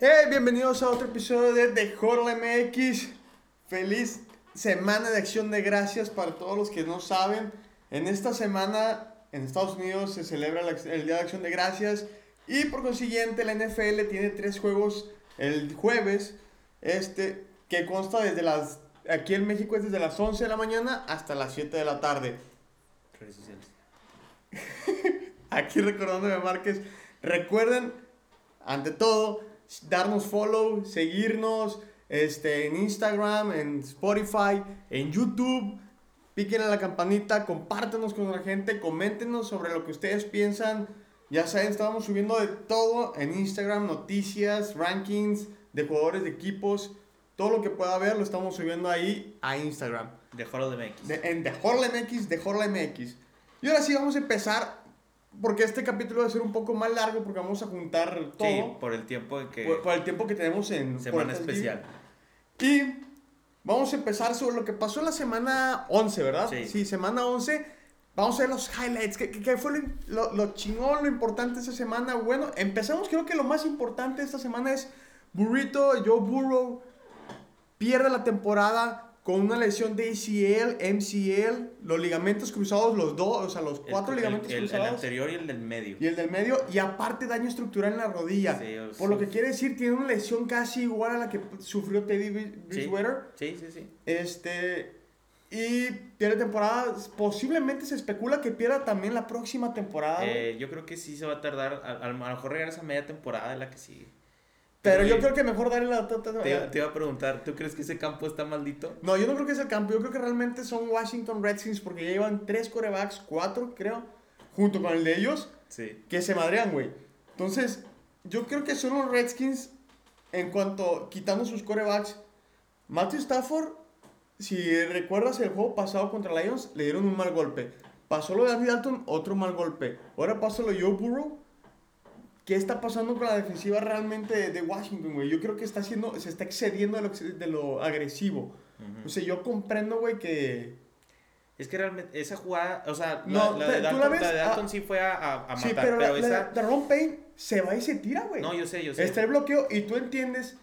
Hey, bienvenidos a otro episodio de The Horror MX. Feliz semana de acción de gracias para todos los que no saben. En esta semana en Estados Unidos se celebra el Día de Acción de Gracias y por consiguiente la NFL tiene tres juegos el jueves, este, que consta desde las, aquí en México es desde las 11 de la mañana hasta las 7 de la tarde. Redes sociales. Aquí recordándome Márquez, recuerden, ante todo, darnos follow, seguirnos este, en Instagram, en Spotify, en YouTube. Piquen a la campanita, compártenos con la gente, coméntenos sobre lo que ustedes piensan. Ya saben, estamos subiendo de todo en Instagram, noticias, rankings de jugadores de equipos. Todo lo que pueda ver lo estamos subiendo ahí a Instagram. De de MX. De- en The MX, Horror MX. Y ahora sí vamos a empezar, porque este capítulo va a ser un poco más largo, porque vamos a juntar todo Sí, por el tiempo en que. por, por el tiempo que tenemos en semana especial. Y vamos a empezar sobre lo que pasó en la semana 11, ¿verdad? Sí. semana 11. Vamos a ver los highlights. ¿Qué, qué- fue lo, lo, lo chingón, lo importante esta semana? Bueno, empezamos. Creo que lo más importante esta semana es Burrito, Joe Burrow pierde la temporada con una lesión de ACL, MCL, los ligamentos cruzados, los dos, o sea, los cuatro el- ligamentos el, el cruzados. anterior y el del medio. Y el del medio, y aparte daño estructural en la rodilla. Sí, Por lo que quiere decir, tiene una lesión casi igual a la que sufrió Teddy Bri- Bridgewater. Sí, sí, sí. Este. Y pierde temporada. Posiblemente se especula que pierda también la próxima temporada. Eh, yo creo que sí se va a tardar. A, a lo mejor regresa media temporada de la que sigue. Pero yo creo que mejor darle la. Te, te iba a preguntar, ¿tú crees que ese campo está maldito? No, yo no creo que es el campo. Yo creo que realmente son Washington Redskins porque ya llevan tres corebacks, cuatro, creo, junto con el de ellos, Sí. que se madrean, güey. Entonces, yo creo que son los Redskins en cuanto quitando sus corebacks. Matthew Stafford, si recuerdas el juego pasado contra Lions, le dieron un mal golpe. Pasó lo de Andy Dalton, otro mal golpe. Ahora pasa lo de Joe Burrow. ¿Qué está pasando con la defensiva realmente de, de Washington, güey? Yo creo que está haciendo, se está excediendo de lo, de lo agresivo. Ujú. O sea, yo comprendo, güey, que... Es que realmente esa jugada, o sea, No, la, la de tú la Dalton, ves, la de Dalton ah, sí fue a, a, a sí, matar, pero, pero, la, la- esa... de Ron Payne se va y se tira, güey. No, yo sé, yo sé. Está el bloqueo y tú entiendes,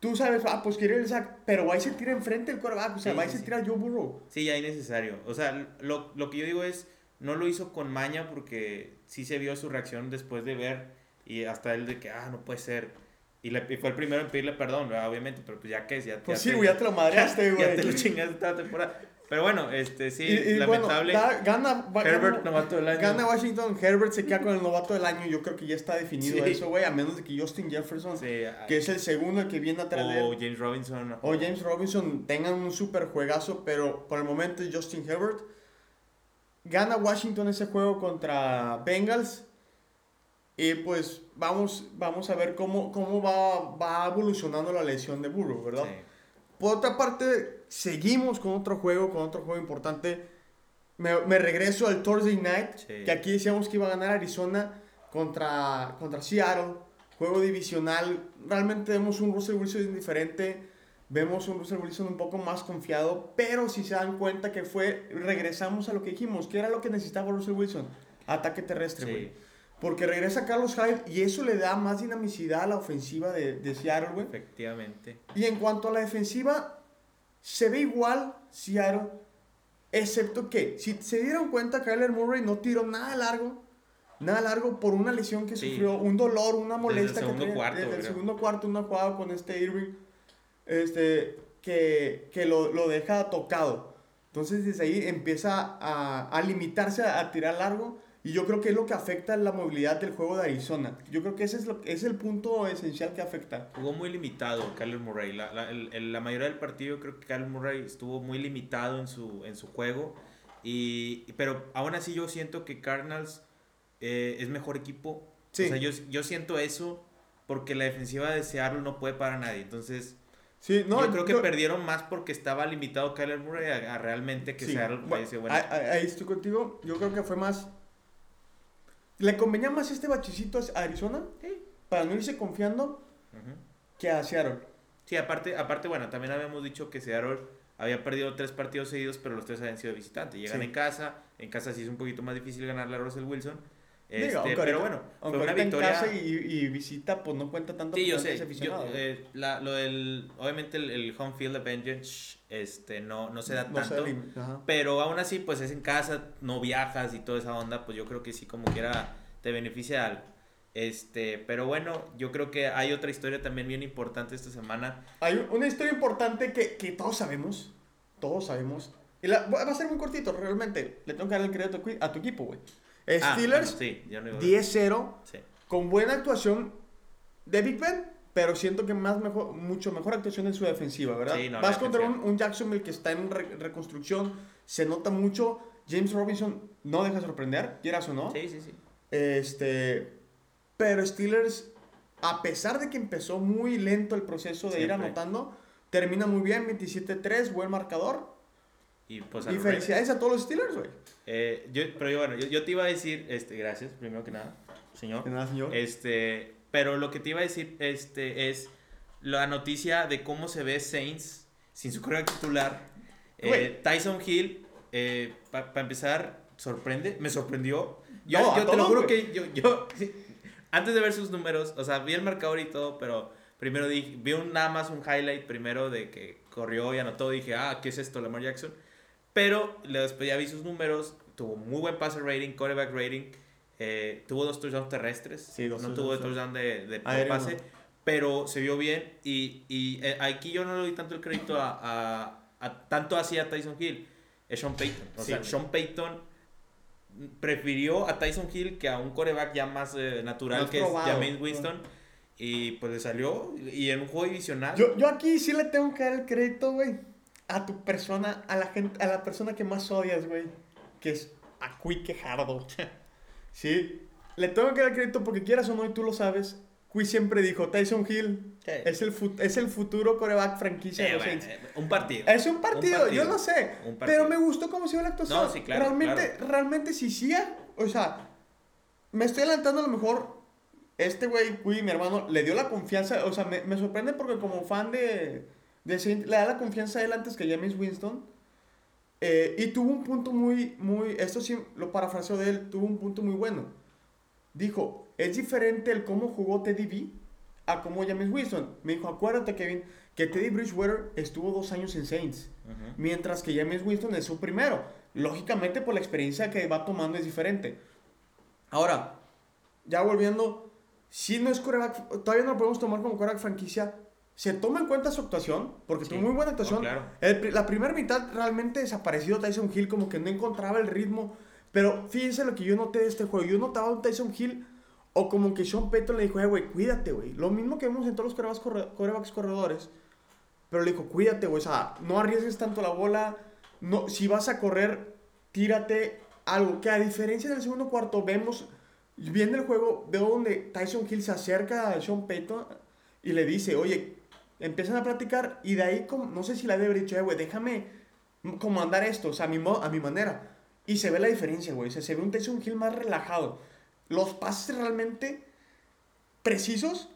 tú sabes, ah, pues quiere el sack, pero va y se tira enfrente del quarterback, o sea, Sí, va y sí, se sí. tira Joe Burrow. Sí, ya innecesario. O sea, lo, lo que yo digo es, no lo hizo con maña porque sí se vio su reacción después de ver y hasta él de que, ah, no puede ser. Y, le, y fue el primero en pedirle perdón, ¿verdad? obviamente, pero pues ya que es, ya, Pues ya sí, te- güey, ya te lo madreaste, güey. ya te lo chingaste toda temporada. Pero bueno, este, sí, Y- y bueno, lamentable. da- gana, Herbert, gana- novato del año. Gana Washington, Herbert se queda con el novato del año, yo creo que ya está definido Sí. eso, güey, a menos de que Justin Jefferson, Sí, que es el segundo el que viene atrás de o él, James Robinson. o James Robinson tengan un super juegazo, pero por el momento es Justin Herbert. Gana Washington ese juego contra Bengals. Y pues vamos, vamos a ver cómo, cómo va, va evolucionando la lesión de Burrow, ¿verdad? Sí. Por otra parte, seguimos con otro juego, con otro juego importante. Me, me regreso al Thursday Night, Sí. que aquí decíamos que iba a ganar Arizona contra, contra Seattle. Juego divisional. Realmente vemos un Russell Wilson diferente. Vemos un Russell Wilson un poco más confiado. Pero si se dan cuenta que fue, regresamos a lo que dijimos. que era lo que necesitaba Russell Wilson? Ataque terrestre, güey. Sí. Porque regresa Carlos Hyde y eso le da más dinamicidad a la ofensiva de, de Seattle, güey. Efectivamente. Y en cuanto a la defensiva, se ve igual Seattle, excepto que, si se dieron cuenta, Kyler Murray no tiró nada largo, nada largo por una lesión que Sí. sufrió, un dolor, una molestia que segundo tenía cuarto, desde el creo. segundo cuarto, una jugada con este Irving, este, que, que lo, lo deja tocado. Entonces desde ahí empieza a, a limitarse a, a tirar largo. Y yo creo que es lo que afecta la movilidad del juego de Arizona. Yo creo que ese es, lo, ese es el punto esencial que afecta. Jugó muy limitado Kyler Murray. La, la, el- la mayoría del partido creo que Kyler Murray estuvo muy limitado en su, en su juego. Y, pero aún así yo siento que Cardinals eh, es mejor equipo. Sí. O sea, yo, yo siento eso porque la defensiva de Seattle no puede parar a nadie. Entonces, Sí, no, yo creo que yo- perdieron más porque estaba limitado Kyler Murray a, a realmente que Sí, Seattle bueno, ahí- ahí estoy contigo. Yo creo que fue más. ¿Le convenía más este bachecito a Arizona? Sí. Para no irse confiando que a Seattle. Sí, aparte, aparte, bueno, también habíamos dicho que Seattle había perdido tres partidos seguidos, pero los tres habían sido visitantes. Llegan Sí. en casa, en casa sí es un poquito más difícil ganarle a Russell Wilson, Este, aunque pero bueno, fue Aunque una en victoria. casa y, y visita, pues no cuenta tanto. Sí, yo sé. yo- eh, la- lo del, obviamente el, el home field advantage este, no, no se da No tanto. Pero aún así, pues es en casa, no viajas y toda esa onda, pues yo creo que sí, como quiera, te beneficia algo. Este, pero bueno, yo creo que hay otra historia también bien importante esta semana. Hay una historia importante que, que todos sabemos. Todos sabemos. Y la- va a ser muy cortito, realmente. Le tengo que dar el crédito a tu equipo, güey. Eh, Ah, Steelers, bueno, sí, yo no iba a- 10-0. Sí. Con buena actuación de Big Ben. Pero siento que más mejor, mucho mejor actuación en su defensiva, ¿verdad? Sí, no, la Vas contra un, un Jacksonville que está en re- reconstrucción. Se nota mucho. James Robinson no deja sorprender, quieras o no. Sí, sí, sí. Este, pero Steelers, a pesar de que empezó muy lento el proceso de ir anotando, termina muy bien, 27-3, buen marcador. Y pues Y felicidades a todos los Steelers, güey. Eh, yo, pero yo, bueno, yo, yo te iba a decir, este, gracias, primero que nada, señor. De nada, señor. Este, pero lo que te iba a decir, este, es la noticia de cómo se ve Saints sin su coreback titular. Eh. Tyson Hill, para empezar, sorprende, me sorprendió. Yo, No, a yo te lo juro que yo, yo, antes de ver sus números, o sea, vi el marcador y todo, pero primero dije, vi un, nada más un highlight primero de que corrió y anotó, dije, ah, ¿qué es esto, Lamar Jackson? Pero después ya vi sus números, tuvo muy buen passer rating, quarterback rating, eh, tuvo dos touchdowns terrestres, Sí, dos no touchdowns. tuvo touchdown de, de Aéreo, pase, no. pero se vio bien y, y eh, aquí yo no le doy tanto el crédito a, a- a- tanto así a Tyson Hill, es Sean Payton. O Sí, sea. Sean Payton prefirió a Tyson Hill que a un coreback ya más eh, natural Más que probado. es James Winston. Y pues le salió y en un juego divisional. Yo, yo aquí sí le tengo que dar el crédito, güey, a tu persona, a la gente, a la persona que más odias, güey, que es a Quick Hardo. sí, le tengo que dar crédito porque quieras o no, y tú lo sabes, Quick siempre dijo, Tyson Hill Sí. es el, fu- es el futuro coreback franquicia Eh, de los bueno, eh, un partido. Es un partido, partido. yo lo sé. Pero me gustó cómo se ve la actuación. No, sí, claro, Realmente, claro. realmente si sí, o sea, me estoy adelantando a lo mejor. Este güey, Cui, mi hermano, le dio la confianza. O sea, me, me sorprende porque como fan de, de Saint, le da la confianza a él antes que James Winston. Eh, y tuvo un punto muy, muy, esto sí lo parafraseo de él, tuvo un punto muy bueno. Dijo, es diferente el cómo jugó Teddy B a cómo James Winston. Me dijo, acuérdate Kevin, que Teddy Bridgewater estuvo dos años en Saints. Mientras que James Winston es su primero. Lógicamente, por la experiencia que va tomando es diferente. Ahora, ya volviendo, si no es coreback, todavía no lo podemos tomar como coreback franquicia. Se toma en cuenta su actuación, porque Sí. tuvo muy buena Oh, actuación. claro. El la primera mitad realmente desapareció Tyson Hill, como que no encontraba el ritmo. Pero fíjense lo que yo noté de este juego. Yo notaba a un Tyson Hill, o como que Sean Payton le dijo, eh, güey, cuídate, güey. Lo mismo que vemos en todos los corebacks, corre- corebacks corredores. Pero le dijo, cuídate, güey. O sea, no arriesgues tanto la bola. No, si vas a correr, tírate algo. Que a diferencia del segundo cuarto, vemos, viendo el juego, veo donde Tyson Hill se acerca a Sean Payton y le dice, oye, empiezan a platicar y de ahí, como, no sé si debe haber dicho, eh, güey, déjame comandar esto, o sea, a mi, a mi manera. Y se ve la diferencia, güey. O sea, se ve un Tyson Hill más relajado. Los pases realmente precisos,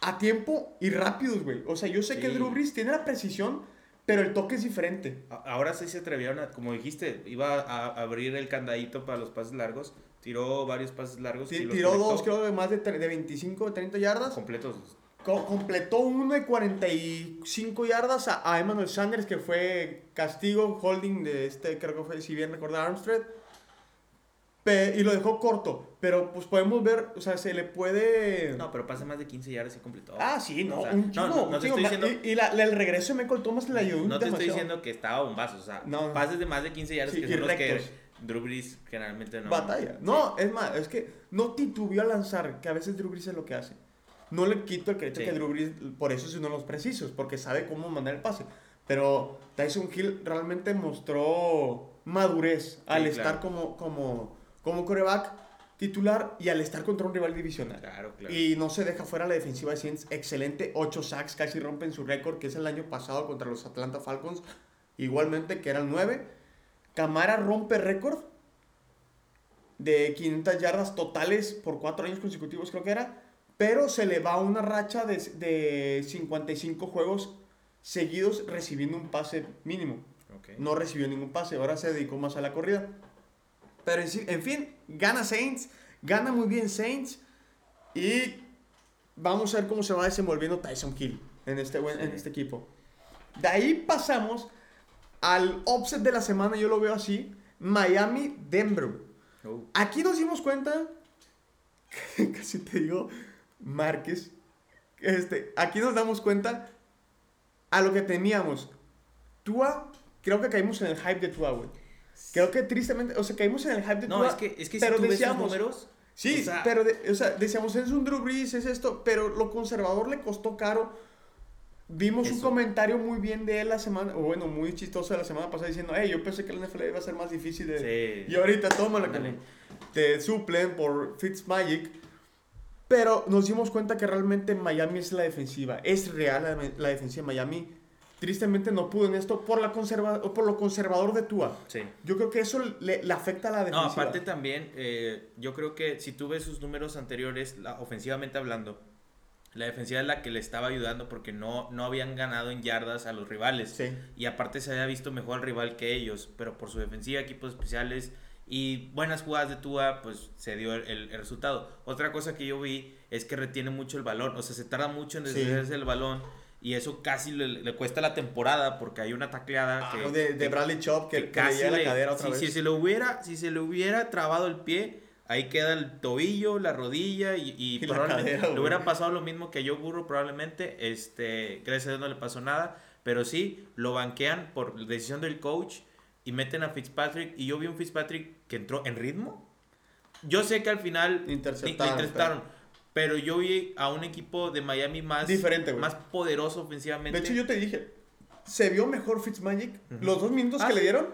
a tiempo y rápidos, güey. O sea, yo sé que Sí. Drew Brees tiene la precisión, pero el toque es diferente. Ahora sí se atrevieron a, como dijiste, iba a, abrir el candadito para los pases largos. Tiró varios pases largos. Ti- y los Tiró conectó dos, creo, de más de, de 25 o 30 yardas. completos. Co- completó uno de 45 yardas a, a Emmanuel Sanders, que fue castigo, holding de este, creo que fue, si bien recordar, Armstead. Y lo dejó corto. Pero pues podemos ver, o sea, se le puede. No, pero pasa más de 15 yardas y completó. ah, sí, no, O sea, un no, chingo, no, no un te estoy diciendo- Y, y la- la- el regreso de Michael Thomas le ayudó No te estoy demasiado. diciendo que estaba bombazos, o sea, No. pases de más de 15 yardas Sí, que son los que. Drew Brees generalmente no. Batalla. No, es más, es que no titubeó a lanzar, que a veces Drew Brees es lo que hace. No le quito el crédito Sí. que Drew Brees, por eso es uno de los precisos, porque sabe cómo mandar el pase. Pero Tyson Hill realmente mostró madurez al estar como, como, como coreback titular y al estar contra un rival divisional. Claro, claro. Y no se deja fuera la defensiva de Saints. Excelente. 8 sacks, casi rompen su récord, que es el año pasado contra los Atlanta Falcons. Igualmente, que eran 9. Camara rompe récord de 500 yardas totales por 4 años consecutivos, creo que era. Pero se le va una racha de, de 55 juegos seguidos recibiendo un pase mínimo. No recibió ningún pase, ahora se dedicó más a la corrida. Pero en, fin, gana Saints. Gana muy bien Saints y vamos a ver cómo se va desenvolviendo Tyson Hill en este, en Sí. este equipo. De ahí pasamos al offset de la semana, yo lo veo así, Miami-Denver. Oh. Aquí nos dimos cuenta, casi te digo, Márquez, este, aquí nos damos cuenta a lo que teníamos. Tua, creo que caímos en el hype de Tua, güey. Creo que tristemente, o sea, caímos en el hype de No, Tua. es que, es que pero si tú ves decíamos- números... Sí, o sea- pero, de- o sea, decíamos, es un Drew Brees, es esto, pero lo conservador le costó caro. Vimos un comentario muy bien de él la semana, o bueno, muy chistoso de la semana pasada diciendo, hey, yo pensé que la NFL iba a ser más difícil de... Sí. Y ahorita tómala, Ándale. te suplen por Fitzmagic. Pero nos dimos cuenta que realmente Miami es la defensiva. Es real la, la defensiva de Miami. Tristemente no pudo en esto por, la conserva, por lo conservador de Tua. Sí. Yo creo que eso le, le afecta a la No, defensiva. aparte también, eh, yo creo que si tú ves sus números anteriores, la- ofensivamente hablando, la defensiva es la que le estaba ayudando porque no, no habían ganado en yardas a los rivales. Sí. Y aparte se había visto mejor al rival que ellos, pero por su defensiva, equipos especiales y buenas jugadas de Tua, pues se dio el, el- el resultado. Otra cosa que yo vi es que retiene mucho el balón, o sea, se tarda mucho en Sí. deshacerse el balón y eso casi le, le cuesta la temporada porque hay una tacleada Ah, que, de, de Bradley Chop que, que que le casi llega la le- cadera otra si, vez. si se le hubiera si se le hubiera trabado el pie ahí queda el tobillo la rodilla y, y Y probablemente cadera, le hubiera pasado lo mismo que a Joe Burrow probablemente este gracias a Dios no le pasó nada pero sí lo banquean por decisión del coach y meten a Fitzpatrick y yo vi un Fitzpatrick que entró en ritmo yo sé que al final Interceptaron, le interceptaron pero yo vi a un equipo de Miami más Diferente, güey. más poderoso ofensivamente De hecho, yo te dije, se vio mejor Fitzmagic. Ujú. Los dos minutos Ah, que le sí. dieron,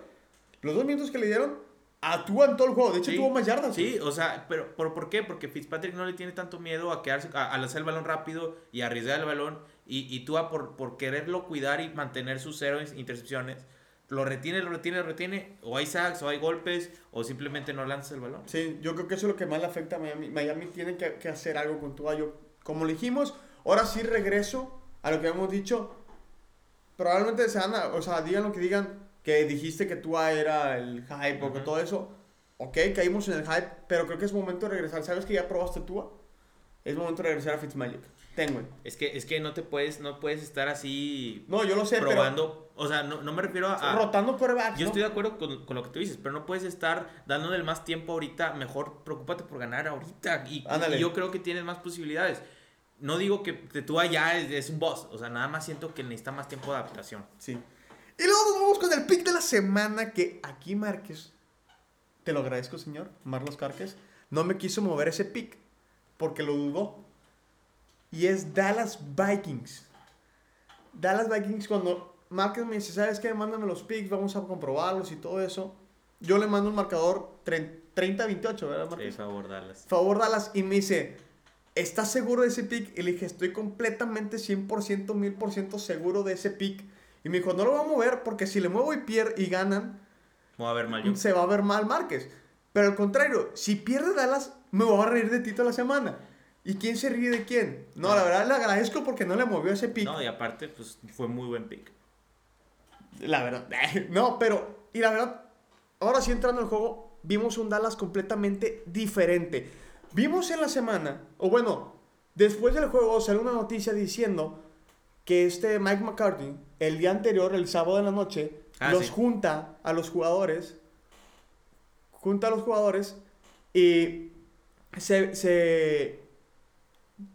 los dos minutos que le dieron, actúa en todo el juego. De hecho, Sí, tuvo más yardas. Sí, o sea, pero ¿por, ¿por qué? Porque Fitzpatrick no le tiene tanto miedo a quedarse, a, a lanzar el balón rápido y a arriesgar el balón. Y, y tú a por, por quererlo cuidar y mantener sus cero intercepciones, lo retiene, lo retiene, lo retiene. O hay sacks, o hay golpes, o simplemente no lanza el balón. Sí, yo creo que eso es lo que más le afecta a Miami. Miami tiene que, que hacer algo con Tua. Yo, como le dijimos, ahora sí regreso a lo que hemos dicho. Probablemente se van a, o sea, digan lo que digan, que dijiste que Tua era el hype o que Ujú. todo eso. Ok, caímos en el hype, pero creo que es momento de regresar. ¿Sabes que ya probaste Tua? Es momento de regresar a Fitzmagic. Tengo. Es que, es que no te puedes, no puedes estar así No, yo lo sé, probando. O sea, no, no me refiero pero a. rotando quarterbacks. Yo ¿no? estoy de acuerdo con, con lo que tú dices, pero no puedes estar dándole el más tiempo ahorita. Mejor preocúpate por ganar ahorita. Y, y yo creo que tienes más posibilidades. No digo que, que tú allá es, es un boss. O sea, nada más siento que necesita más tiempo de adaptación. Sí. Y luego nos vamos con el pick de la semana que aquí Márquez, te lo agradezco señor, Marlos Cárquez, no me quiso mover ese pick porque lo dudó. Y es Dallas Vikings. Dallas Vikings cuando Márquez me dice, ¿sabes qué? Mándame los picks, vamos a comprobarlos y todo eso. Yo le mando un marcador 30-28, ¿verdad Márquez? favor, Dallas. favor Dallas y me dice, ¿estás seguro de ese pick? Y le dije, estoy completamente 100%, 1000% seguro de ese pick. Y me dijo, no lo voy a mover porque si le muevo y pierde y ganan, Voy a ver mal yo. se va a ver mal Márquez. Pero al contrario, si pierde Dallas, me voy a reír de ti toda la semana. ¿Y quién se ríe de quién? No, la verdad le agradezco porque no le movió ese pick. No, y aparte, pues fue muy buen pick. La verdad. No, pero. Y la verdad, ahora sí entrando al juego, vimos un Dallas completamente diferente. Vimos en la semana, o bueno, después del juego salió una noticia diciendo que este Mike McCarthy, el día anterior, el sábado en la noche, Ah, los sí. junta a los jugadores. Junta a los jugadores y se. se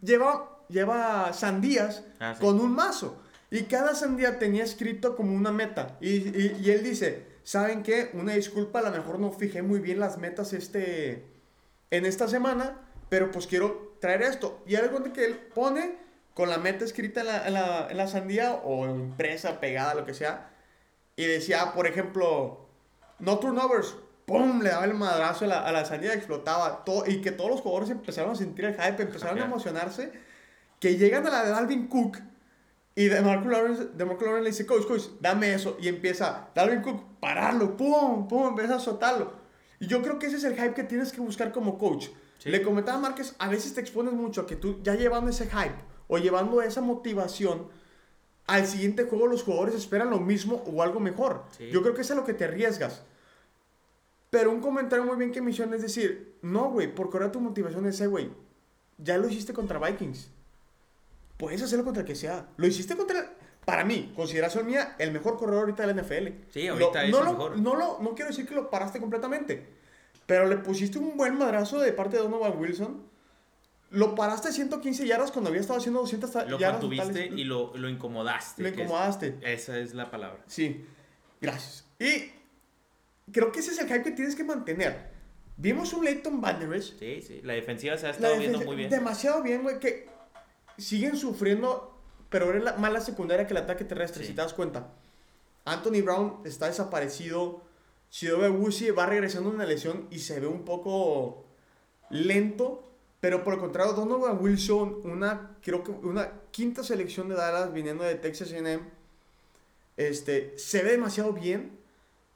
lleva, lleva sandías Ah, sí. con un mazo. Y cada sandía tenía escrito como una meta. Y, y- y él dice, ¿saben qué? Una disculpa, a lo mejor no fijé muy bien las metas este, en esta semana, pero pues quiero traer esto. Y algo de que él pone con la meta escrita en la, en la- en la sandía o impresa, pegada, lo que sea. Y decía, por ejemplo, no turnovers. ¡Pum! Le daba el madrazo a la, a la sandía, explotaba. Todo, y que todos los jugadores empezaron a sentir el hype, empezaron a emocionarse. Que llegan a la de Dalvin Cook. Y de Marco Lawrence, de Marco Lawrence le dice, coach, coach, dame eso. Y empieza, Dalvin Cook, pararlo, pum, pum, empieza a azotarlo. Y yo creo que ese es el hype que tienes que buscar como coach. Sí. Le comentaba a Márquez, a veces te expones mucho a que tú ya llevando ese hype o llevando esa motivación, al siguiente juego los jugadores esperan lo mismo o algo mejor. Sí. Yo creo que es a lo que te arriesgas. Pero un comentario muy bien que me hicieron es decir, no, güey, por correr tu motivación ese, güey, ya lo hiciste contra Vikings. Puedes hacerlo contra el que sea. Lo hiciste contra, para mí, consideración mía, el mejor corredor ahorita de la NFL. Sí, ahorita Lo- es no el lo- mejor. No, lo, no quiero decir que lo paraste completamente, pero le pusiste un buen madrazo de parte de Donovan Wilson. Lo paraste a 115 yardas cuando había estado haciendo 200 ta- Lo yardas contuviste totales. y lo, lo incomodaste. Lo es- incomodaste. esa es la palabra. Sí, gracias. Y creo que ese es el hype que tienes que mantener. Vimos un Leighton Vanderes. Sí, sí. La defensiva se ha estado viendo muy bien. Demasiado bien, güey, que siguen sufriendo, pero es la, más la secundaria que el ataque terrestre, Sí. si te das cuenta. Anthony Brown está desaparecido. Chidobe Awuzie va regresando de una lesión y se ve un poco lento. Pero por el contrario, Donovan Wilson, una, creo que una quinta selección de Dallas viniendo de Texas A&M, este, se ve demasiado bien.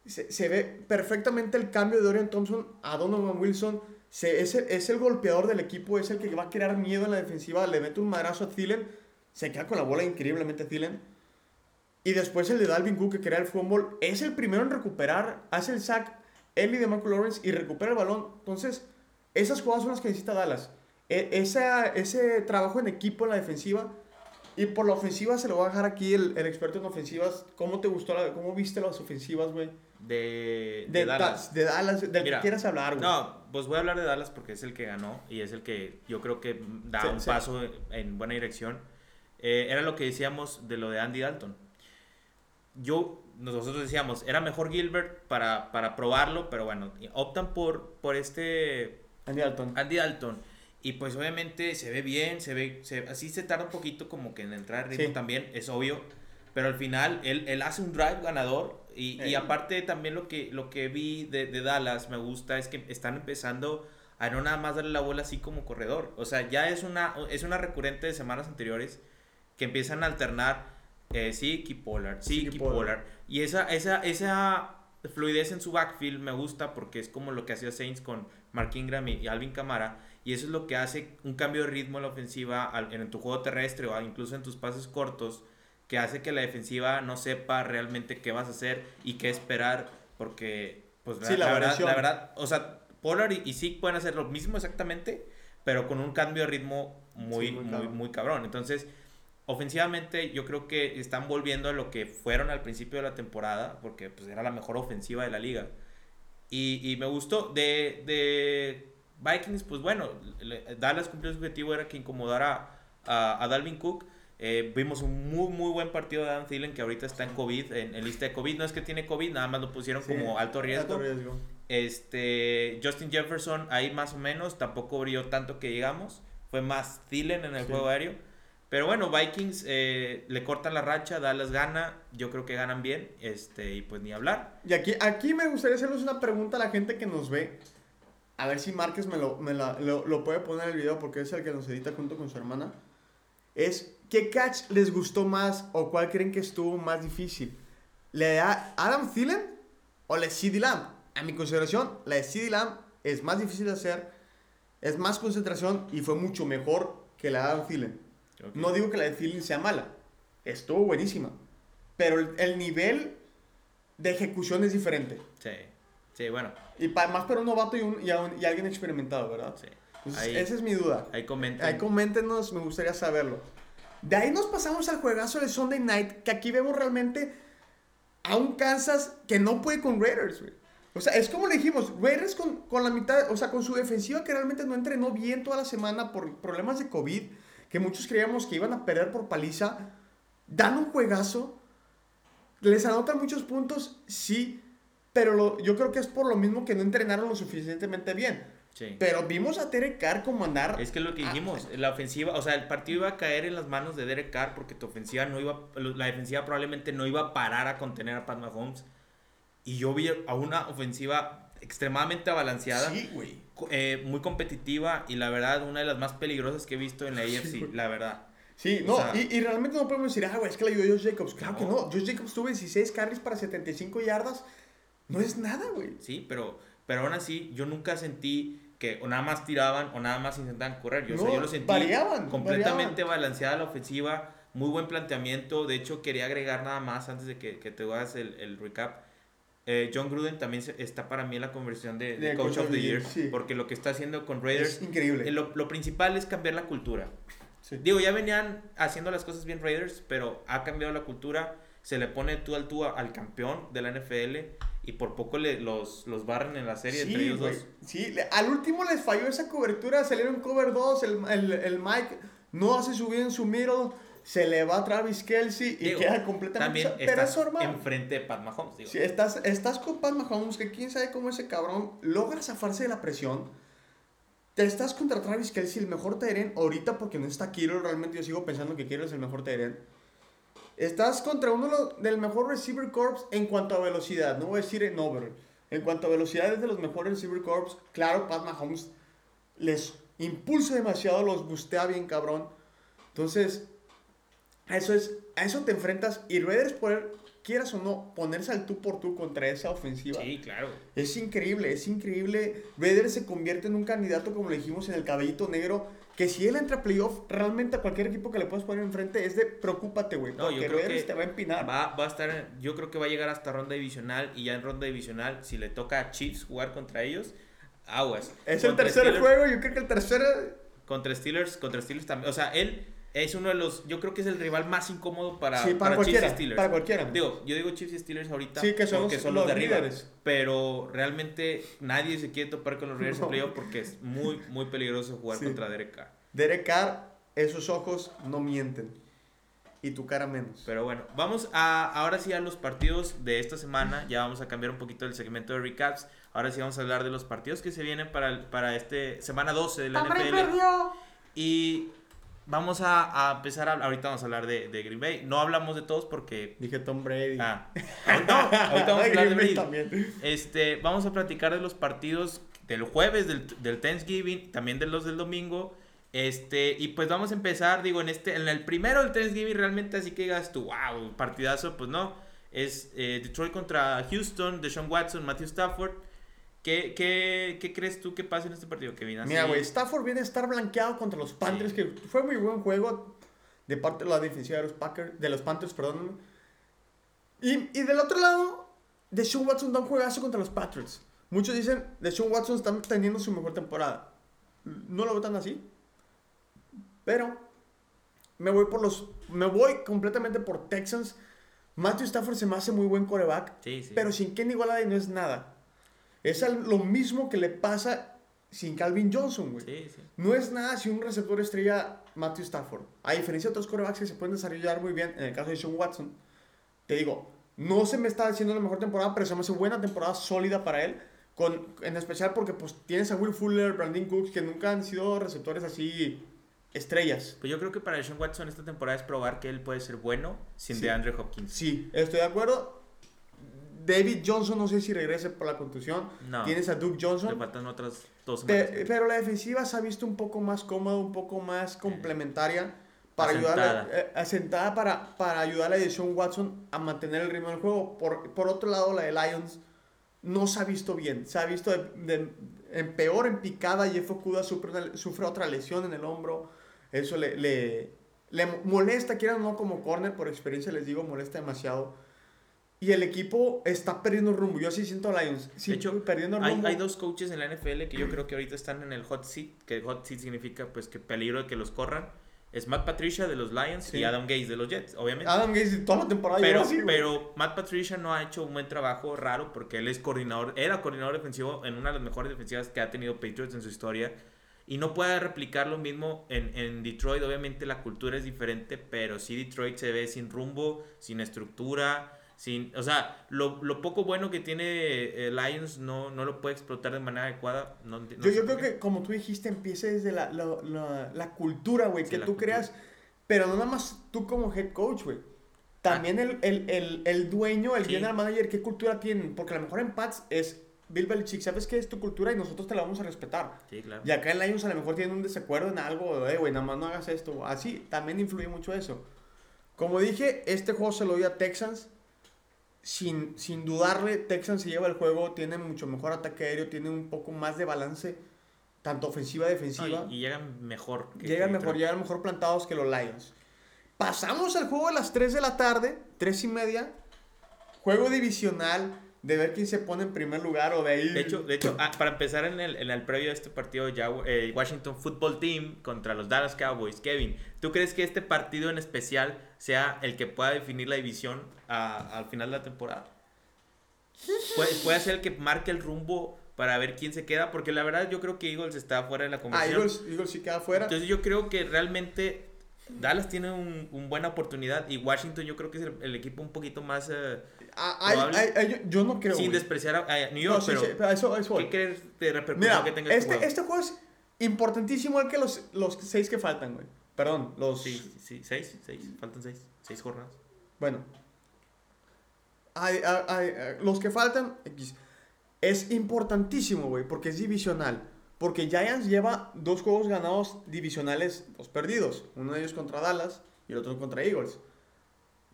Se, se ve perfectamente el cambio de Orion Thompson a Donovan Wilson. Se, es, el, es el golpeador del equipo, es el que va a crear miedo en la defensiva. Le mete un madrazo a Thielen. Se queda con la bola increíblemente Thielen. Y después el de Dalvin Cook que crea el fumble. Es el primero en recuperar. Hace el sack. Él y de Marco Lawrence y recupera el balón. Entonces, esas jugadas son las que necesita Dallas. E- esa- ese trabajo en equipo en la defensiva. Y por la ofensiva se lo va a dejar aquí el, el experto en ofensivas. ¿Cómo te gustó? La, ¿Cómo viste las ofensivas, güey? De, De, de Dallas. Da- de Dallas, del Mira, que quieras hablar, güey. No, pues voy a hablar de Dallas porque es el que ganó y es el que yo creo que da Sí, un sí. paso en buena dirección. Eh, era lo que decíamos de lo de Andy Dalton. Yo, nosotros decíamos, era mejor Gilbert para, para probarlo, pero bueno, optan por, por este Andy Dalton. Andy Dalton. Y pues obviamente se ve bien, se ve, se- así se tarda un poquito como que en entrar en ritmo Sí. también, es obvio. Pero al final él, él hace un drive ganador. Y, y Eh. aparte también lo que, lo que vi de, de Dallas me gusta es que están empezando a no nada más darle la bola así como corredor. O sea, ya es una, es una recurrente de semanas anteriores que empiezan a alternar, eh, sí, Pollard, sí, Sí, Keep Pollard. Y esa, esa, esa fluidez en su backfield me gusta porque es como lo que hacía Saints con Mark Ingram y, y Alvin Kamara. Y eso es lo que hace un cambio de ritmo en la ofensiva en tu juego terrestre o incluso en tus pases cortos que hace que la defensiva no sepa realmente qué vas a hacer y qué esperar porque pues Sí, la la, verdad, la verdad, o sea, Pollard y, y Zeke pueden hacer lo mismo exactamente, pero con un cambio de ritmo muy, Sí, muy muy, cabrón. muy cabrón. Entonces, ofensivamente yo creo que están volviendo a lo que fueron al principio de la temporada, porque pues era la mejor ofensiva de la liga. Y, y me gustó. De, de Vikings, pues bueno, le- Dallas cumplió su objetivo, era que incomodara a, a Dalvin Cook. Eh, vimos un muy, muy buen partido de Dan Thielen, que ahorita está en COVID, en, en lista de COVID. No es que tiene COVID, nada más lo pusieron Sí, como alto riesgo. Alto riesgo. Este, Justin Jefferson ahí más o menos, tampoco brilló tanto que llegamos. Fue más Thielen en el Sí. juego aéreo. Pero bueno, Vikings eh, le cortan la racha, Dallas gana. Yo creo que ganan bien. Este, y pues ni hablar. Y aquí, aquí me gustaría hacerles una pregunta a la gente que nos ve. A ver si Márquez me, lo, me la- lo, lo puede poner en el video porque es el que nos edita junto con su hermana. Es, ¿qué catch les gustó más o cuál creen que estuvo más difícil? ¿La de Adam Thielen o la de CeeDee Lamb? A mi consideración, la de CeeDee Lamb es más difícil de hacer, es más concentración y fue mucho mejor que la de Adam Thielen. No digo que la de Thielen sea mala, estuvo buenísima, pero el, el nivel de ejecución es diferente. Sí, sí, bueno. Y pa- más para un novato y, un- y a un- y alguien experimentado, ¿verdad? Sí. Entonces, Ahí- esa es mi duda. Ahí comenten. Ahí coméntenos, me gustaría saberlo. De ahí nos pasamos al juegazo de Sunday Night, que aquí vemos realmente a un Kansas que no puede con Raiders, güey. O sea, es como le dijimos, Raiders con, con la mitad, o sea, con su defensiva que realmente no entrenó bien toda la semana por problemas de COVID, que muchos creíamos que iban a perder por paliza, dan un juegazo, les anotan muchos puntos, sí, pero lo- yo creo que es por lo mismo que no entrenaron lo suficientemente bien. Sí. Pero vimos a Derek Carr comandar. Es que lo que dijimos, la ofensiva, o sea, el partido iba a caer en las manos de Derek Carr porque tu ofensiva no iba, la defensiva probablemente no iba a parar a contener a Pat Mahomes. Y yo vi a una ofensiva extremadamente balanceada, Sí, güey. eh, muy competitiva y la verdad una de las más peligrosas que he visto en la Sí, AFC, güey. la verdad. Sí, O no, sea- y, y realmente no podemos decir, ah, güey, es que le ayudó Josh Jacobs. Claro que No. no. Josh Jacobs tuvo 16 carries para 75 yardas. No es nada, güey. Sí, pero, pero aún así yo nunca sentí que o nada más tiraban o nada más intentaban correr. Yo, o sea, yo lo sentí variaban, completamente balanceada la ofensiva, muy buen planteamiento. De hecho, quería agregar nada más antes de que, que te hagas el, el recap. eh, John Gruden también se- está para mí en la conversión de, de De Coach of the Year. sí. Porque lo que está haciendo con Raiders, Es increíble. eh, lo, lo principal es cambiar la cultura. Sí. Digo, ya venían haciendo las cosas bien Raiders, pero ha cambiado la cultura. Se le pone tú al tú al campeón de la NFL y por poco le, los, los barren en la serie entre Sí, ellos güey. dos. Sí, al último les falló esa cobertura, salieron cover 2, el, el, el Mike no hace su bien en su middle, se le va a Travis Kelsey y Digo, queda completamente... También pero estás enfrente de Pat Mahomes. Digo. Estás, estás con Pat Mahomes, que quién sabe cómo ese cabrón logra zafarse de la presión. Te estás contra Travis Kelsey, el mejor Tyrant ahorita porque no está Kiro. Realmente yo sigo pensando que Kiro es el mejor Tyrant. Estás contra uno de los- del mejor receiver corps en cuanto a velocidad. No voy a decir en over. En cuanto a velocidad es de los mejores receiver corps. Claro, Pat Mahomes les impulsa demasiado, los bustea bien cabrón. Entonces, a eso es, a eso te enfrentas y Raiders poder, quieras o no, ponerse al tú por tú contra esa ofensiva. Sí, claro. Es increíble, es increíble. Raiders se convierte en un candidato, como le dijimos, en el cabellito negro. Que si él entra a playoff, realmente a cualquier equipo que le puedas poner enfrente es de preocupate, güey. No, yo porque creo que te va a empinar. Va, va a estar, yo creo que va a llegar hasta ronda divisional y ya en ronda divisional, si le toca a Chiefs jugar contra ellos, aguas. es el tercer Steelers- juego, yo creo que el tercer. Contra Steelers, contra Steelers también. O sea, él es uno de los, yo creo que es el rival más incómodo para, sí, para, para Chiefs y cualquiera. Steelers. Para cualquiera. Digo, yo digo Chiefs y Steelers ahorita Sí, que son porque los- son los, de arriba. líderes. Pero realmente nadie se quiere topar con los Raiders No. en playoff porque es muy, muy peligroso jugar Sí. contra Derek Carr. Derek Carr, esos ojos no mienten. Y tu cara menos. Pero bueno, vamos a ahora sí a los partidos de esta semana. Ya vamos a cambiar un poquito el segmento de recaps. Ahora sí vamos a hablar de los partidos que se vienen para, para este semana 12 de la NFL. Y vamos a, a empezar a ahorita vamos a hablar de, de Green Bay. No hablamos de todos porque Dije Tom Brady. ah, no, ahorita vamos a hablar de Green Bay Brady. también. Este, vamos a platicar de los partidos del jueves, del, del Thanksgiving, también de los del domingo. Este, y pues vamos a empezar, digo, en este, en el primero del Thanksgiving realmente así que digas tú, wow, partidazo, pues no. Es eh, Detroit contra Houston, Deshaun Watson, Matthew Stafford. ¿Qué, qué, qué crees tú que pasa en este partido, Kevin? Así- Mira, güey, Stafford viene a estar blanqueado contra los Panthers, Sí. que fue muy buen juego de parte de la defensiva de los, Packers, de los Panthers, perdón. Y, y del otro lado, Deshaun Watson da un juegazo contra los Patriots. Muchos dicen, Deshaun Watson está teniendo su mejor temporada. No lo veo tan así. Pero me voy por los me voy completamente por Texans. Matthew Stafford se me hace muy buen coreback. Sí, sí. Pero sin Kenny Golladay no es nada. Es lo mismo que le pasa sin Calvin Johnson, güey. Sí, sí. No es nada si un receptor estrella Matthew Stafford. A diferencia de otros corebacks que se pueden desarrollar muy bien, en el caso de Sean Watson, te digo, no se me está haciendo la mejor temporada, pero se me hace buena temporada sólida para él. Con, en especial porque pues tienes a Will Fuller, Brandon Cooks, que nunca han sido receptores así estrellas. Pues yo creo que para Deshaun Watson esta temporada es probar que él puede ser bueno sin Sí. DeAndre Hopkins. Sí, estoy de acuerdo. David Johnson, no sé si regrese por la contusión. No. Tienes a Duke Le Johnson. faltan otras dos Pe- semanas. pero la defensiva se ha visto un poco más cómoda, un poco más complementaria para Asentada. ayudarle, eh, asentada para, para ayudarle a Deshaun Watson a mantener el ritmo del juego. Por, por otro lado, la de Lions no se ha visto bien. Se ha visto de, de- en peor en picada. Jeff Okuda sufre, sufre otra lesión en el hombro. Eso le, le, le molesta, quieran o no, como corner, por experiencia les digo, molesta demasiado. Y el equipo está perdiendo rumbo. Yo así siento a Lions. Sí, de hecho, perdiendo hay, rumbo. hay dos coaches en la NFL que yo creo que ahorita están en el hot seat, que hot seat significa pues que peligro de que los corran. Es Matt Patricia de los Lions Sí. y Adam Gaze de los Jets, obviamente. Adam Gaze toda la temporada pero, así, pero Matt Patricia no ha hecho un buen trabajo raro porque él es coordinador, era coordinador defensivo en una de las mejores defensivas que ha tenido Patriots en su historia y no puede replicar lo mismo en, en Detroit. Obviamente la cultura es diferente, pero sí Detroit se ve sin rumbo, sin estructura, sin, o sea, lo, lo poco bueno que tiene eh, Lions no, no lo puede explotar de manera adecuada. No, no Yo, yo creo que, como tú dijiste, empiece desde la, la, la, la cultura, güey, Sí, que tú cultura. creas. Pero no nada más tú como head coach, güey. También el, el, el, el dueño, el Sí. general manager, ¿qué cultura tienen? Porque a lo mejor en Pats es Bill Belichick, ¿sabes qué es tu cultura? Y nosotros te la vamos a respetar. Sí, claro. Y acá en Lions a lo mejor tienen un desacuerdo en algo, eh, güey, nada más no hagas esto. Así, también influye mucho eso. Como dije, este juego se lo doy a Texans. Sin, sin dudarle, Texans se lleva el juego, tiene mucho mejor ataque aéreo, tiene un poco más de balance, tanto ofensiva No, defensiva. y, y llegan mejor. que- llegan que mejor, llegan mejor plantados que los Lions. Pasamos al juego a las 3 de la tarde, 3 y media. Juego divisional. De ver quién se pone en primer lugar o de ahí. De hecho, de hecho ah, para empezar en el, en el previo de este partido, ya, eh, Washington Football Team contra los Dallas Cowboys. Kevin, ¿tú crees que este partido en especial sea el que pueda definir la división al final de la temporada? ¿Puede, puede ser el que marque el rumbo para ver quién se queda, porque la verdad yo creo que Eagles está fuera de la Ah, conversación. Eagles, Eagles sí queda fuera. Entonces yo creo que realmente Dallas tiene un, un buena oportunidad y Washington yo creo que es el, el equipo un poquito más... eh, Probable. hay- hay- yo, yo no creo. sin despreciar a, a New No, York, sí, pero sí, pero eso, eso voy. ¿qué crees de repercusión Mira, que tenga este, este, juego? este juego es importantísimo el que los, los seis que faltan, güey. Perdón, los... Sí, sí, seis, seis, faltan seis, seis jornadas. Bueno. Hay- hay- hay- los que faltan, X. Es importantísimo, güey, porque es divisional. Porque Giants lleva dos juegos ganados divisionales, dos perdidos. Uno de ellos contra Dallas y el otro contra Eagles.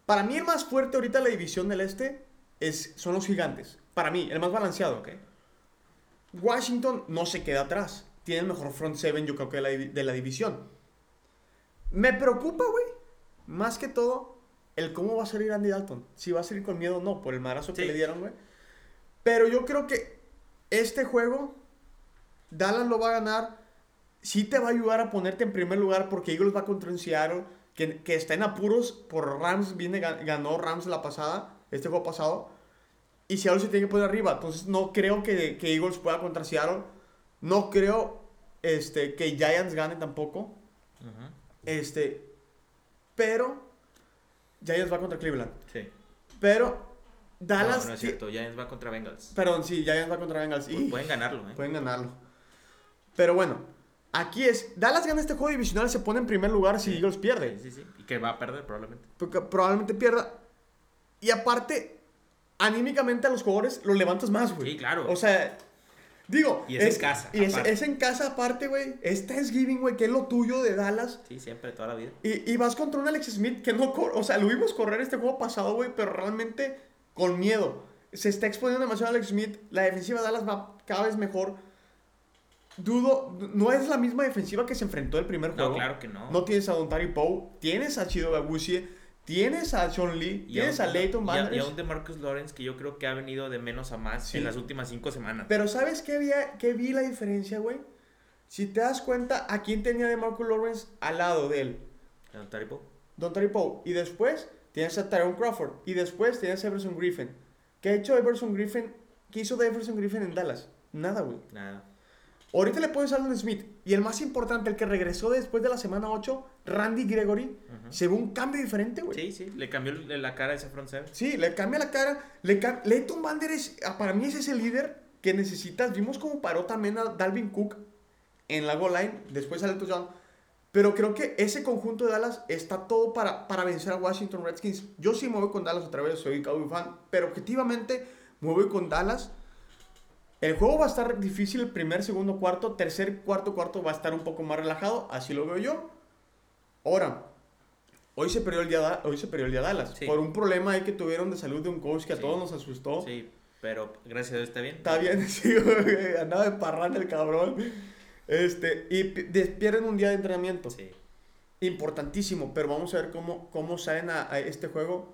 Para mí el más fuerte ahorita de la división del este es, son los gigantes. Para mí, el más balanceado. Ok. Washington no se queda atrás. Tiene el mejor front seven, yo creo que de la, divi- de la división. Me preocupa, güey, más que todo, el cómo va a salir Andy Dalton. Si va a salir con miedo o no, por el marazo que le dieron, güey. Pero yo creo que este juego, Dallas lo va a ganar. Sí te va a ayudar a ponerte en primer lugar porque Eagles va contra un Seattle que, que está en apuros por Rams. Viene, gan- ganó Rams la pasada, este juego pasado. Y Seattle se tiene que poner arriba. Entonces no creo que, que Eagles pueda contra Seattle. No creo este, que Giants gane tampoco. Ujú. Este, pero Giants va contra Cleveland. Sí. Pero Dallas... no, no es cierto, Giants va contra Bengals. Perdón, sí, Giants va contra Bengals. Y Pueden ganarlo, ¿eh? pueden ganarlo. Pero bueno, aquí es... Dallas gana este juego divisional, se pone en primer lugar si Sí. Eagles pierde. Sí, sí, sí. Y que va a perder probablemente. Porque probablemente pierda. Y aparte, anímicamente a los jugadores los levantas más, güey. Sí, claro. O sea, digo. Y es en casa, Y es, es en casa aparte, güey. Es Thanksgiving, güey, que es lo tuyo de Dallas. Sí, siempre, toda la vida. Y, y vas contra un Alex Smith que no corre. O sea, lo vimos correr este juego pasado, güey, pero realmente con miedo. Se está exponiendo demasiado a Alex Smith. La defensiva de Dallas va cada vez mejor. Dudo, no es la misma defensiva que se enfrentó el primer juego. No, claro que no. No tienes a Don Tari Poe, tienes a Chido Gabusie, tienes a Sean Lee, Y tienes a, un- Leighton y a- Y a un de Marcus Lawrence que yo creo que ha venido de menos a más Sí. en las últimas cinco semanas. Pero ¿sabes qué, había, qué vi la diferencia, güey? Si te das cuenta, ¿a quién tenía de Marcus Lawrence al lado de él? ¿En Taripo? Don Tari Poe. Y después tienes a Tyrone Crawford. Y después tienes a Everson Griffin. ¿Qué ha hecho Everson Griffin? ¿Qué hizo de Everson Griffin en Dallas? Nada, güey. Nada. Ahorita le pones a Alden Smith. Y el más importante, el que regresó después de la semana 8, Randy Gregory, Ujú. se ve un cambio diferente, güey. Sí, sí, le cambió el- la cara a ese front seven. Sí, le cambia la cara. Le cam- Leighton Vander es, ah, para mí es ese líder que necesitas. Vimos cómo paró también a Dalvin Cook en la goal line, después sale touchdown. Pero creo que ese conjunto de Dallas está todo para, para vencer a Washington Redskins. Yo sí me voy con Dallas otra vez, soy Cowboy fan, pero objetivamente me voy con Dallas. El juego va a estar difícil el primer, segundo, cuarto, tercer, cuarto, cuarto va a estar un poco más relajado, así lo veo yo. Ahora, hoy se perdió el día, hoy se perdió el día Dallas Sí. por un problema ahí que tuvieron de salud de un coach que a Sí. todos nos asustó. Sí, pero gracias a Dios está bien. Está bien, sí, güey, andaba de parranda el cabrón. Este, y pi- de- pierden un día de entrenamiento. Sí. Importantísimo, pero vamos a ver cómo, cómo salen a, a este juego.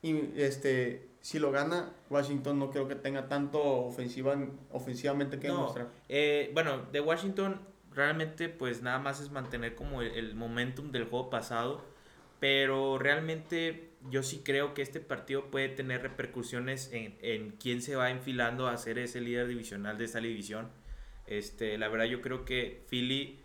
Y este, si lo gana, Washington no creo que tenga tanto ofensiva, ofensivamente que No, demostrar. eh, bueno, de Washington realmente pues nada más es mantener como el, el momentum del juego pasado, pero realmente yo sí creo que este partido puede tener repercusiones en, en quién se va enfilando a ser ese líder divisional de esta división. Este, la verdad yo creo que Philly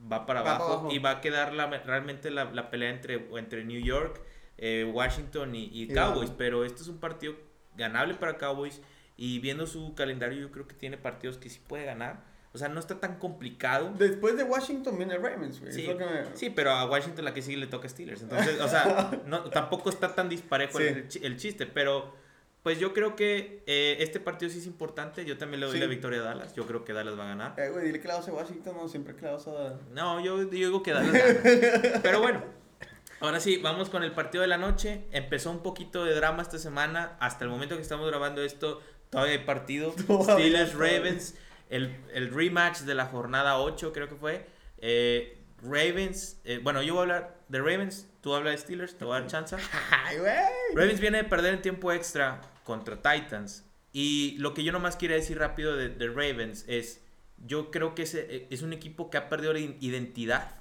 va para Va para abajo, abajo. y va a quedar la, realmente la, la pelea entre, entre New York, eh, Washington y, Cowboys, pero este es un partido ganable para Cowboys y viendo su calendario yo creo que tiene partidos que sí puede ganar. O sea, no está tan complicado. Después de Washington viene Ravens, güey. Sí, me- sí, pero a Washington la que sigue le toca Steelers. Entonces, o sea, no, tampoco está tan disparejo Sí. el, chi- el chiste. Pero, pues yo creo que eh, este partido sí es importante. Yo también le doy Sí. la victoria a Dallas. Yo creo que Dallas va a ganar. Eh, güey, dile que la a Washington, no, siempre que la a... No, yo, yo digo que Dallas gana. Pero bueno, ahora sí, vamos con el partido de la noche. Empezó un poquito de drama esta semana. Hasta el momento que estamos grabando esto, todavía hay partido. Steelers. Ravens, el, el rematch de la jornada 8, creo que fue. Eh, Ravens, eh, bueno, yo voy a hablar de Ravens, tú hablas de Steelers, te voy a dar chance. Ravens viene de perder en tiempo extra contra Titans. Y lo que yo nomás quiero decir rápido de, de Ravens es, yo creo que es, es un equipo que ha perdido la identidad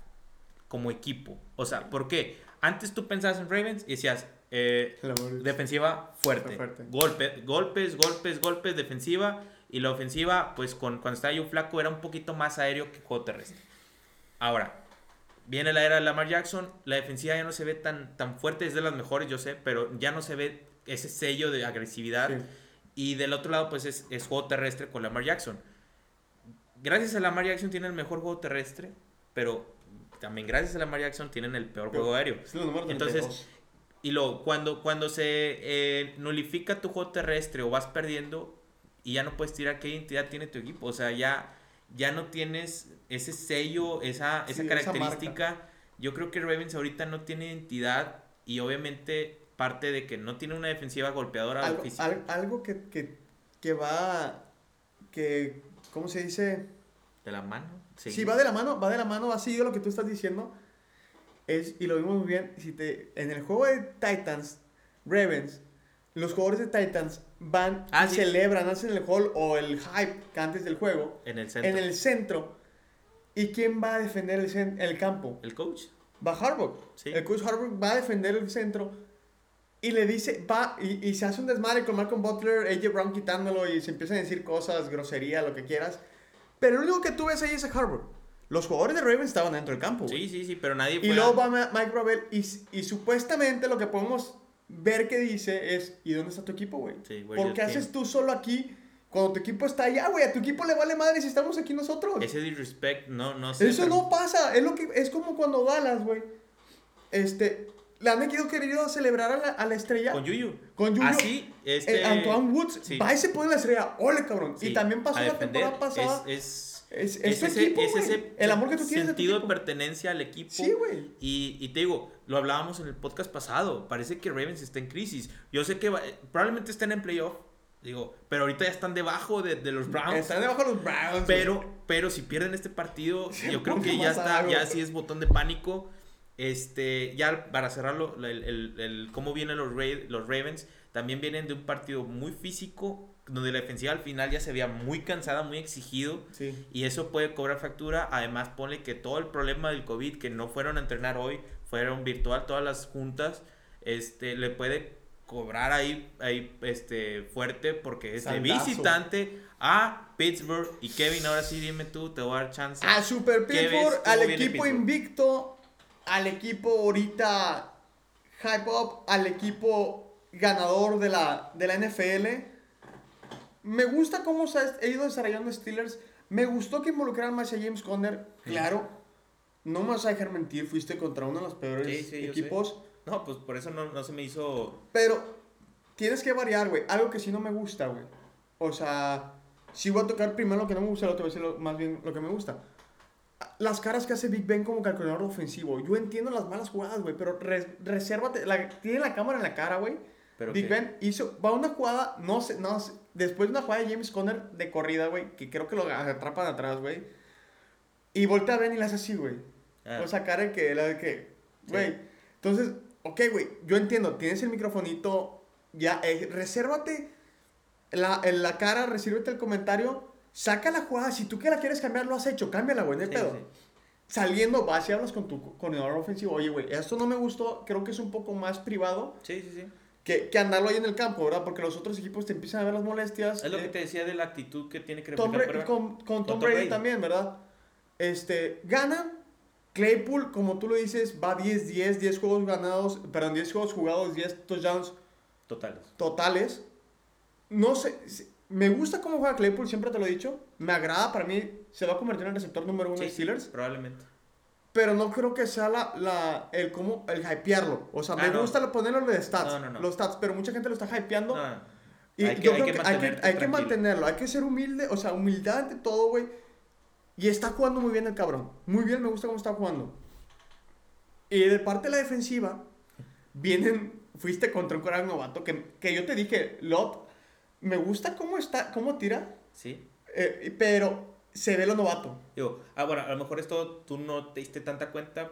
como equipo. O sea, ¿por qué? Antes tú pensabas en Ravens y decías, eh, defensiva fuerte. Golpe, golpes, golpes, golpes, defensiva. Y la ofensiva, pues con, cuando estaba yo flaco, era un poquito más aéreo que juego terrestre. Ahora, viene la era de Lamar Jackson. La defensiva ya no se ve tan, tan fuerte, es de las mejores, yo sé, pero ya no se ve ese sello de agresividad. Y del otro lado, pues es, es, juego terrestre con Lamar Jackson. Gracias a Lamar Jackson tiene el mejor juego terrestre, pero también gracias a Lamar Jackson tienen el peor juego aéreo. Entonces, y luego, cuando, cuando se eh, nulifica tu juego terrestre o vas perdiendo y ya no puedes tirar, ¿qué identidad tiene tu equipo? O sea, ya, ya no tienes ese sello, esa, esa característica. Yo creo que Ravens ahorita no tiene identidad y obviamente parte de que no tiene una defensiva golpeadora. Algo, algo que, que, que va, que, ¿cómo se dice? De la mano. Sí. va de la mano, va de la mano, así de lo que tú estás diciendo es, y lo vimos muy bien, si te, en el juego de Titans, Ravens, los jugadores de Titans van ah, y celebran, hacen el hall o el hype que antes del juego. En el centro. En el centro. ¿Y quién va a defender el, el campo? El coach. Va Harbaugh. El coach Harbaugh va a defender el centro y le dice, va, y, y, se hace un desmadre con Malcolm Butler, AJ Brown quitándolo y se empiezan a decir cosas, grosería, lo que quieras. Pero lo único que tú ves ahí es a Harbaugh. Los jugadores de Ravens estaban dentro del campo. Sí, sí, sí, pero nadie Y luego va Mike Ravel y, y, supuestamente lo que podemos ver que dice es, ¿y dónde está tu equipo, güey? Sí, ¿Por qué haces tú solo aquí cuando tu equipo está allá, güey? A tu equipo le vale madre si estamos aquí nosotros. Ese disrespect, no, no sé. Eso no pasa. Es, lo que, es como cuando Dallas, güey. Este, le han querido celebrar a la, a la, estrella. Con Yuyu. Con Yuyu. Así, este... Eh, Antoine Woods va y se pone la estrella. Ole, cabrón. y también pasó la temporada pasada. es es, ese, el amor que tú tienes sentido de, pertenencia al equipo. Sí, güey. Y, y, te digo, lo hablábamos en el podcast pasado. Parece que Ravens está en crisis. Yo sé que probablemente estén en playoff. Digo, pero ahorita ya están debajo de, de los Browns. Están debajo de los Browns. Pero, pero si pierden este partido, yo creo que ya está, ya sí es botón de pánico. Este, ya para cerrarlo, el, el, el cómo vienen los, los Ravens, también vienen de un partido muy físico, donde la defensiva al final ya se veía muy cansada, muy exigido. Y eso puede cobrar factura. Además, pone que todo el problema del COVID, que no fueron a entrenar hoy, fueron virtual todas las juntas, este, le puede cobrar ahí, ahí este, fuerte porque es de visitante a Pittsburgh. Y Kevin, ahora sí dime tú, te voy a dar chance. A Super Pittsburgh, al equipo invicto, al equipo ahorita hype up, al equipo ganador de la, de la NFL me gusta cómo se ha ido desarrollando Steelers. Me gustó que involucraran más a James Conner. Claro, no me vas a dejar mentir, fuiste contra uno de los peores equipos. No, pues por eso no, se me hizo. Pero tienes que variar, güey. Algo que sí no me gusta, güey. O sea, sí voy a tocar primero lo que no me gusta, lo voy a decir más bien lo que me gusta. Las caras que hace Big Ben como calculador ofensivo. Yo entiendo las malas jugadas, güey, pero resérvate. La, tiene la cámara en la cara, güey Big Ben hizo, va una jugada, no sé, no después de una jugada de James Conner de corrida, güey, que creo que lo atrapan atrás, güey. Y voltea a Ben y le hace así, güey. Ah. O sea, cara que, la de que, güey. Entonces, ok, güey, yo entiendo, tienes el microfonito, ya, eh, resérvate la, en la cara, resírvete el comentario, saca la jugada, si tú que la quieres cambiar, lo has hecho, cámbiala, güey, no pedo. Saliendo, vas y hablas con tu coordinador ofensivo, oye, güey, esto no me gustó, creo que es un poco más privado. Sí, sí, sí que, que, andarlo ahí en el campo, ¿verdad? Porque los otros equipos te empiezan a ver las molestias. Es lo que te decía de la actitud que tiene que Tom con, con, Tom, Brady, también, ¿verdad? Este, ganan. Claypool, como tú lo dices, va 10-10, 10 juegos ganados, perdón, 10 juegos jugados, 10 touchdowns. Totales. Totales. No sé, me gusta cómo juega Claypool, siempre te lo he dicho. Me agrada, para mí se va a convertir en el receptor número uno de Steelers. probablemente pero no creo que sea la, la, el cómo, el hypearlo. O sea, me ah, gusta ponerlo de stats, los stats, pero mucha gente lo está hypeando. Y yo creo que, hay, que, hay que mantenerlo, hay que ser humilde, o sea, humildad ante todo, güey. Y está jugando muy bien el cabrón. Muy bien, me gusta cómo está jugando. Y de parte de la defensiva, vienen, fuiste contra un coral novato que, que yo te dije, Lot, me gusta cómo está, cómo tira. Sí. Eh, pero se ve lo novato. Digo, ah, bueno, a lo mejor esto tú no te diste tanta cuenta.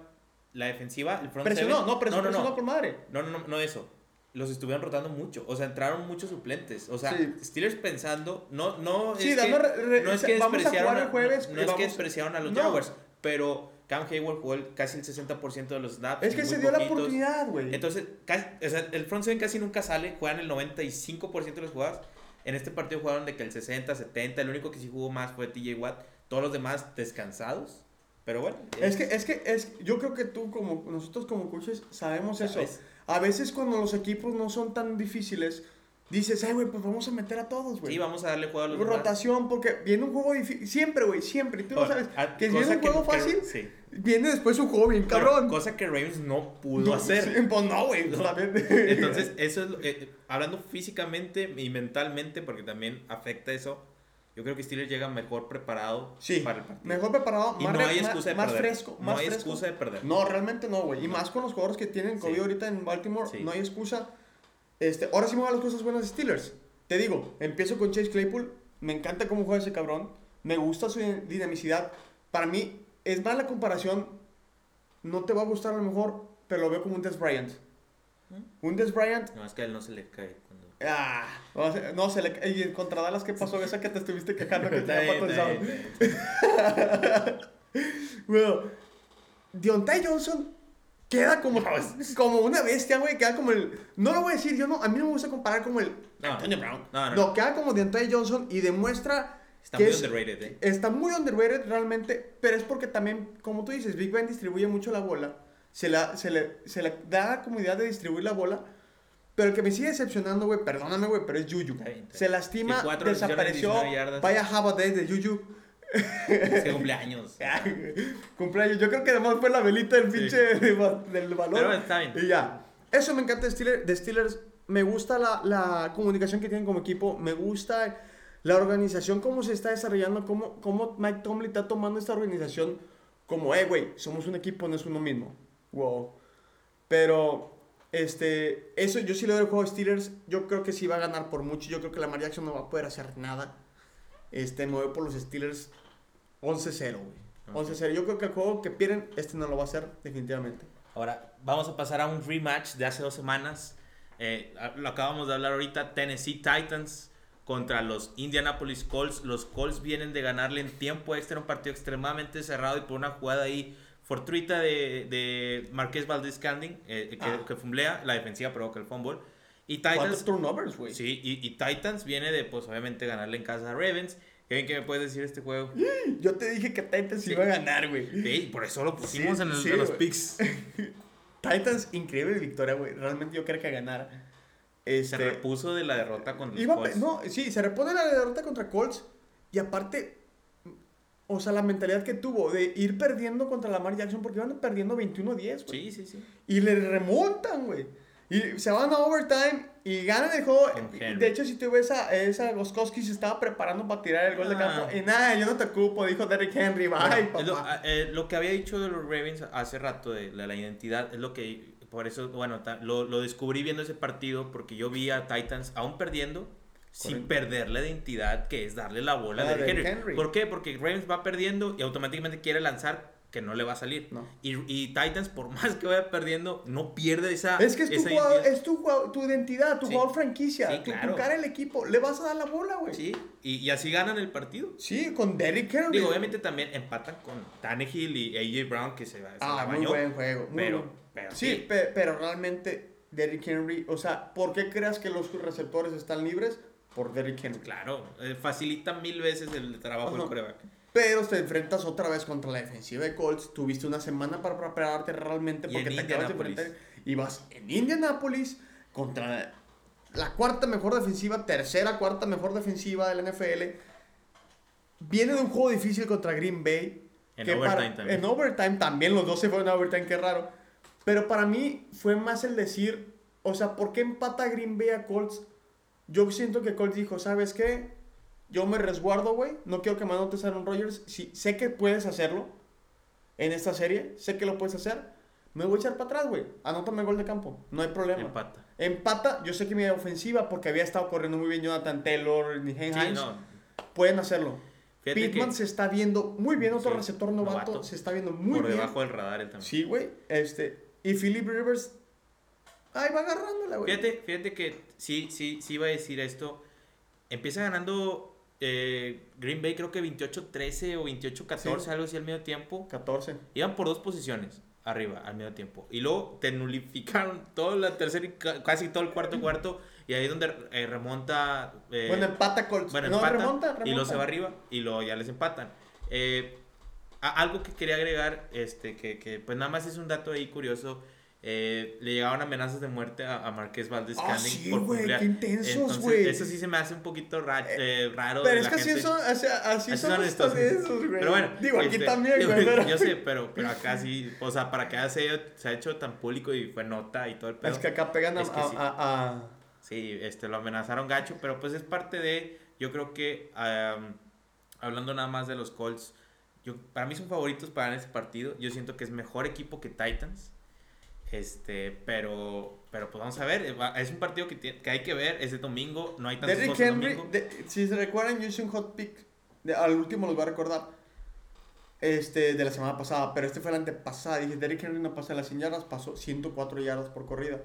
La defensiva, el front presionó, no, presionó, no, no, no, por madre. No, no, no, no eso. los estuvieron rotando mucho. O sea, entraron muchos suplentes. O sea, Sí. Steelers pensando, no, no Sí, es dando que, re- no es que vamos despreciaron jugar el a- jueves no, no es que vamos- despreciaron a los. Jaguars, pero Cam Hayward jugó casi el 60% de los snaps. Es que se dio la poquitos. oportunidad, güey. Entonces, casi- o sea, el front seven casi nunca sale, juegan el 95% de las jugadas. En este partido jugaron de que el 60, 70, el único que sí jugó más fue TJ Watt, todos los demás descansados. Pero bueno, Es que, es que, es, yo creo que tú, como nosotros como coaches, sabemos eso. ¿Sabes? A veces cuando los equipos no son tan difíciles, dices, ay, güey, pues vamos a meter a todos, güey. Sí, vamos a darle juego a los demás. Rotación, porque viene un juego difícil. Siempre, güey, siempre. Y tú lo sabes. ah, Que viene un juego que- fácil, sí. viene después un juego bien cabrón. cosa que Ravens no pudo No, hacer. sí, pues no, güey. No. Entonces, eso es, lo- eh, hablando físicamente y mentalmente, porque también afecta eso, yo creo que Steelers llega mejor preparado Sí, para el partido. mejor preparado, Y más, no hay más- excusa de más perder. fresco. No hay fresco. excusa de perder. No, realmente no, güey. Y más con los jugadores que tienen COVID Sí. ahorita en Baltimore, Sí. no hay excusa. Este, ahora sí me van las cosas buenas de Steelers. Te digo, empiezo con Chase Claypool. Me encanta cómo juega ese cabrón. Me gusta su dinamicidad. Para mí, es más la comparación. No te va a gustar a lo mejor, pero lo veo como un Des Bryant. ¿Mm? Un Des Bryant. No, es que a él no se le cae. Cuando... Ah, no, se- no se le. Y contra Dallas, ¿qué pasó? Esa que te estuviste quejando que te bien. Bueno, Deontay Johnson queda como, como una bestia, güey. Queda como el. No lo voy a decir, yo no. A mí no me gusta comparar como el. No, Antonio Brown. no, no, No, no. queda como Deontay Johnson y demuestra. Está muy es- underrated, ¿eh? Está muy underrated realmente, pero es porque también, como tú dices, Big Ben distribuye mucho la bola. Se, la, se, le, se le da la comodidad de distribuir la bola. Pero el que me sigue decepcionando, güey, perdóname, güey, pero es Juju. Está bien, está Se lastima, desapareció. 19 yardas. Vaya Java Day de Juju. Es que cumpleaños. Cumpleaños. Yo creo que además fue la velita del Sí. pinche ba- del balón. Pero está bien. Y ya. Eso me encanta de Steelers. De Steelers. Me gusta la, la comunicación que tienen como equipo. Me gusta la organización, cómo se está desarrollando, cómo, cómo Mike Tomlin está tomando esta organización como, eh, güey, somos un equipo, no es uno mismo. Wow. Pero, este, eso yo sí le doy el juego a Steelers. Yo creo que sí va a ganar por mucho. Yo creo que la Jackson no va a poder hacer nada. Este, me voy por los Steelers 11-0, güey. 11-0. Yo creo que el juego que pierden, este no lo va a hacer, definitivamente. Ahora, vamos a pasar a un rematch de hace dos semanas. Eh, lo acabamos de hablar ahorita. Tennessee Titans contra los Indianapolis Colts. Los Colts vienen de ganarle en tiempo extra un partido extremadamente cerrado y por una jugada ahí fortuita de, de Marqués Valdez Scanding, eh, que, Ah. que fumblea, la defensiva provoca el fumble. Y ¿Cuántos Titans, turnovers, güey? sí, y, y Titans viene de, pues obviamente, ganarle en casa a Ravens. ¿Qué, qué me puedes decir de este juego? Yo te dije que Titans Sí. iba a ganar, güey. Sí, por eso lo pusimos Sí, en, el, sí, en los picks. Titans, increíble victoria, güey. Realmente yo quería que ganara. Se Este, repuso de la derrota contra iba Colts. no, sí, se repone la derrota contra Colts. Y aparte, o sea, la mentalidad que tuvo de ir perdiendo contra Lamar Jackson, porque iban perdiendo 21-10, güey. Sí, sí, sí. Y le remontan, güey. Y se van a overtime y ganan el juego. De hecho, si tú ves a esa Goskowski se estaba preparando para tirar el gol de Ah. campo. Y nada, yo no te ocupo, dijo Derrick Henry. Bye, Bueno, papá. lo, ah, eh, lo que había dicho de los Ravens hace rato de la, la identidad es lo que por eso bueno lo, lo descubrí viendo ese partido porque yo vi a Titans aún perdiendo sin perder la identidad que es darle la bola a Derrick Derrick Henry. Henry. ¿Por qué? Porque Ravens va perdiendo y automáticamente quiere lanzar que no le va a salir. No. Y, y Titans por más que vaya perdiendo no pierde esa Es que es tu, jugador- identidad. es tu, jugador- tu identidad, tu Sí. jugador franquicia, Sí, tu, tu claro. cara el equipo. Le vas a dar la bola, güey. Sí, y, y así ganan el partido. Sí, con Derrick Henry. Digo, obviamente también empatan con Tannehill y AJ Brown que se, va- se Ah, la muy bañó. buen juego. muy pero, buen. pero Sí, sí. pe- pero realmente Derrick Henry, o sea, ¿por qué creas que los receptores están libres? Por Derrick Henry. Claro, eh, facilita mil veces el trabajo del coreback. Pero te enfrentas otra vez contra la defensiva de Colts. Tuviste una semana para prepararte realmente porque te acabas de enfrentar. Y vas en Indianapolis contra la cuarta mejor defensiva, tercera, cuarta mejor defensiva del NFL. Viene de un juego difícil contra Green Bay. En que overtime para- también. En overtime también, los dos se fueron a overtime, qué raro. Pero para mí fue más el decir, o sea, ¿por qué empata Green Bay a Colts? Yo siento que Colts dijo, ¿sabes qué? Yo me resguardo, güey. No quiero que me anotes Aaron Rodgers. Sí, sé que puedes hacerlo en esta serie. Sé que lo puedes hacer. Me voy a echar para atrás, güey. Anótame el gol de campo. No hay problema. Empata. Empata. Yo sé que mi ofensiva, porque había estado corriendo muy bien Jonathan Taylor, ni Sí, no. pueden hacerlo. Fíjate Pittman que se está viendo muy bien. Otro Sí, receptor novato, novato. se está viendo muy por bien. debajo del radar él también. Sí, güey. Este, y Philip Rivers Ahí va agarrándola, güey. Fíjate, fíjate que sí, sí, sí iba a decir esto. Empieza ganando eh, Green Bay, creo que 28-13 o 28-14, Sí. algo así al medio tiempo. 14. Iban por dos posiciones arriba al medio tiempo. Y luego te nulificaron todo la tercera y ca- casi todo el cuarto cuarto. Y ahí es donde eh, remonta. eh, bueno, empata Colts. bueno, no, empatan, remonta, remonta. Y luego se va arriba y luego ya les empatan. Eh, algo que quería agregar, este, que, que, pues nada más es un dato ahí curioso. Eh, le llegaban amenazas de muerte a, a Marqués Valdez Ah, Scandling sí, por qué intensos, güey. Eso sí se me hace un poquito ra- eh, raro. Pero de es la que así gente. son, así, así Así son son estos. güey. Pero bueno. Digo, aquí este, también, güey. Pero... Yo sé, pero, pero acá sí, o sea, para que se, se ha hecho tan público y fue nota y todo el pedo. Es que acá pegan a... Es que a- sí. a- a- Sí, este, lo amenazaron gacho, pero pues es parte de, yo creo que, hablando nada más de los Colts, yo, para mí son favoritos para ganar este partido, yo siento que es mejor equipo que Titans, este, pero, pero pues vamos a ver, es un partido que, tiene- que hay que ver, es de domingo, no hay tantos Derrick Henry, de- si se recuerdan, yo hice un hot pick. de- al último los voy a recordar. Este, de la semana pasada, pero este fue la antepasada. Dije, Derrick Henry no pasa las 100 yardas, pasó 104 yardas por corrida.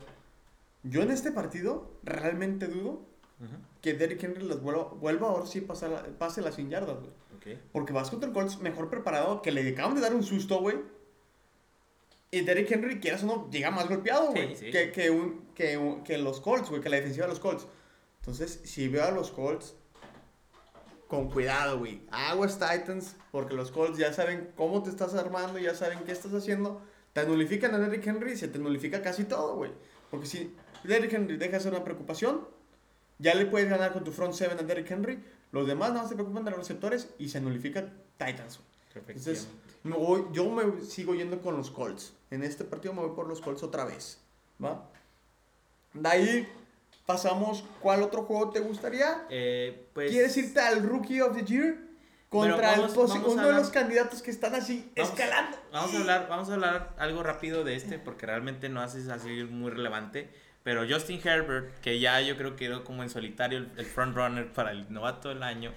Yo en este partido realmente dudo Ujú, que Derrick Henry las vuelva, vuelva ahora sí pasar pase las 100 yardas, güey. ok. Porque vas contra el Colts mejor preparado, que le acaban de dar un susto, güey. Y Derrick Henry, quieras o no, llega más golpeado, güey. Sí, sí. Que, que, un, que, un- que los Colts, güey, que la defensiva de los Colts. Entonces, si veo a los Colts, con cuidado, güey. Aguas Titans, porque los Colts ya saben cómo te estás armando, ya saben qué estás haciendo. Te nulifican a Derrick Henry y se te nulifica casi todo, güey. Porque si Derrick Henry deja de ser una preocupación, ya le puedes ganar con tu front seven a Derrick Henry. Los demás nada más se preocupan de los receptores y se nulifica Titans. güey. Entonces. Me voy- yo me sigo yendo con los Colts. En este partido me voy por los Colts otra vez. ¿Va? De ahí pasamos. ¿Cuál otro juego te gustaría? Eh, pues, ¿Quieres irte al Rookie of the Year? Contra vamos- el vamos uno de los candidatos que están así Vamos- escalando. Vamos a hablar, vamos a hablar algo rápido de este porque realmente no hace así muy relevante. Pero Justin Herbert, que ya yo creo que quedó como en solitario el, el frontrunner para el novato del año.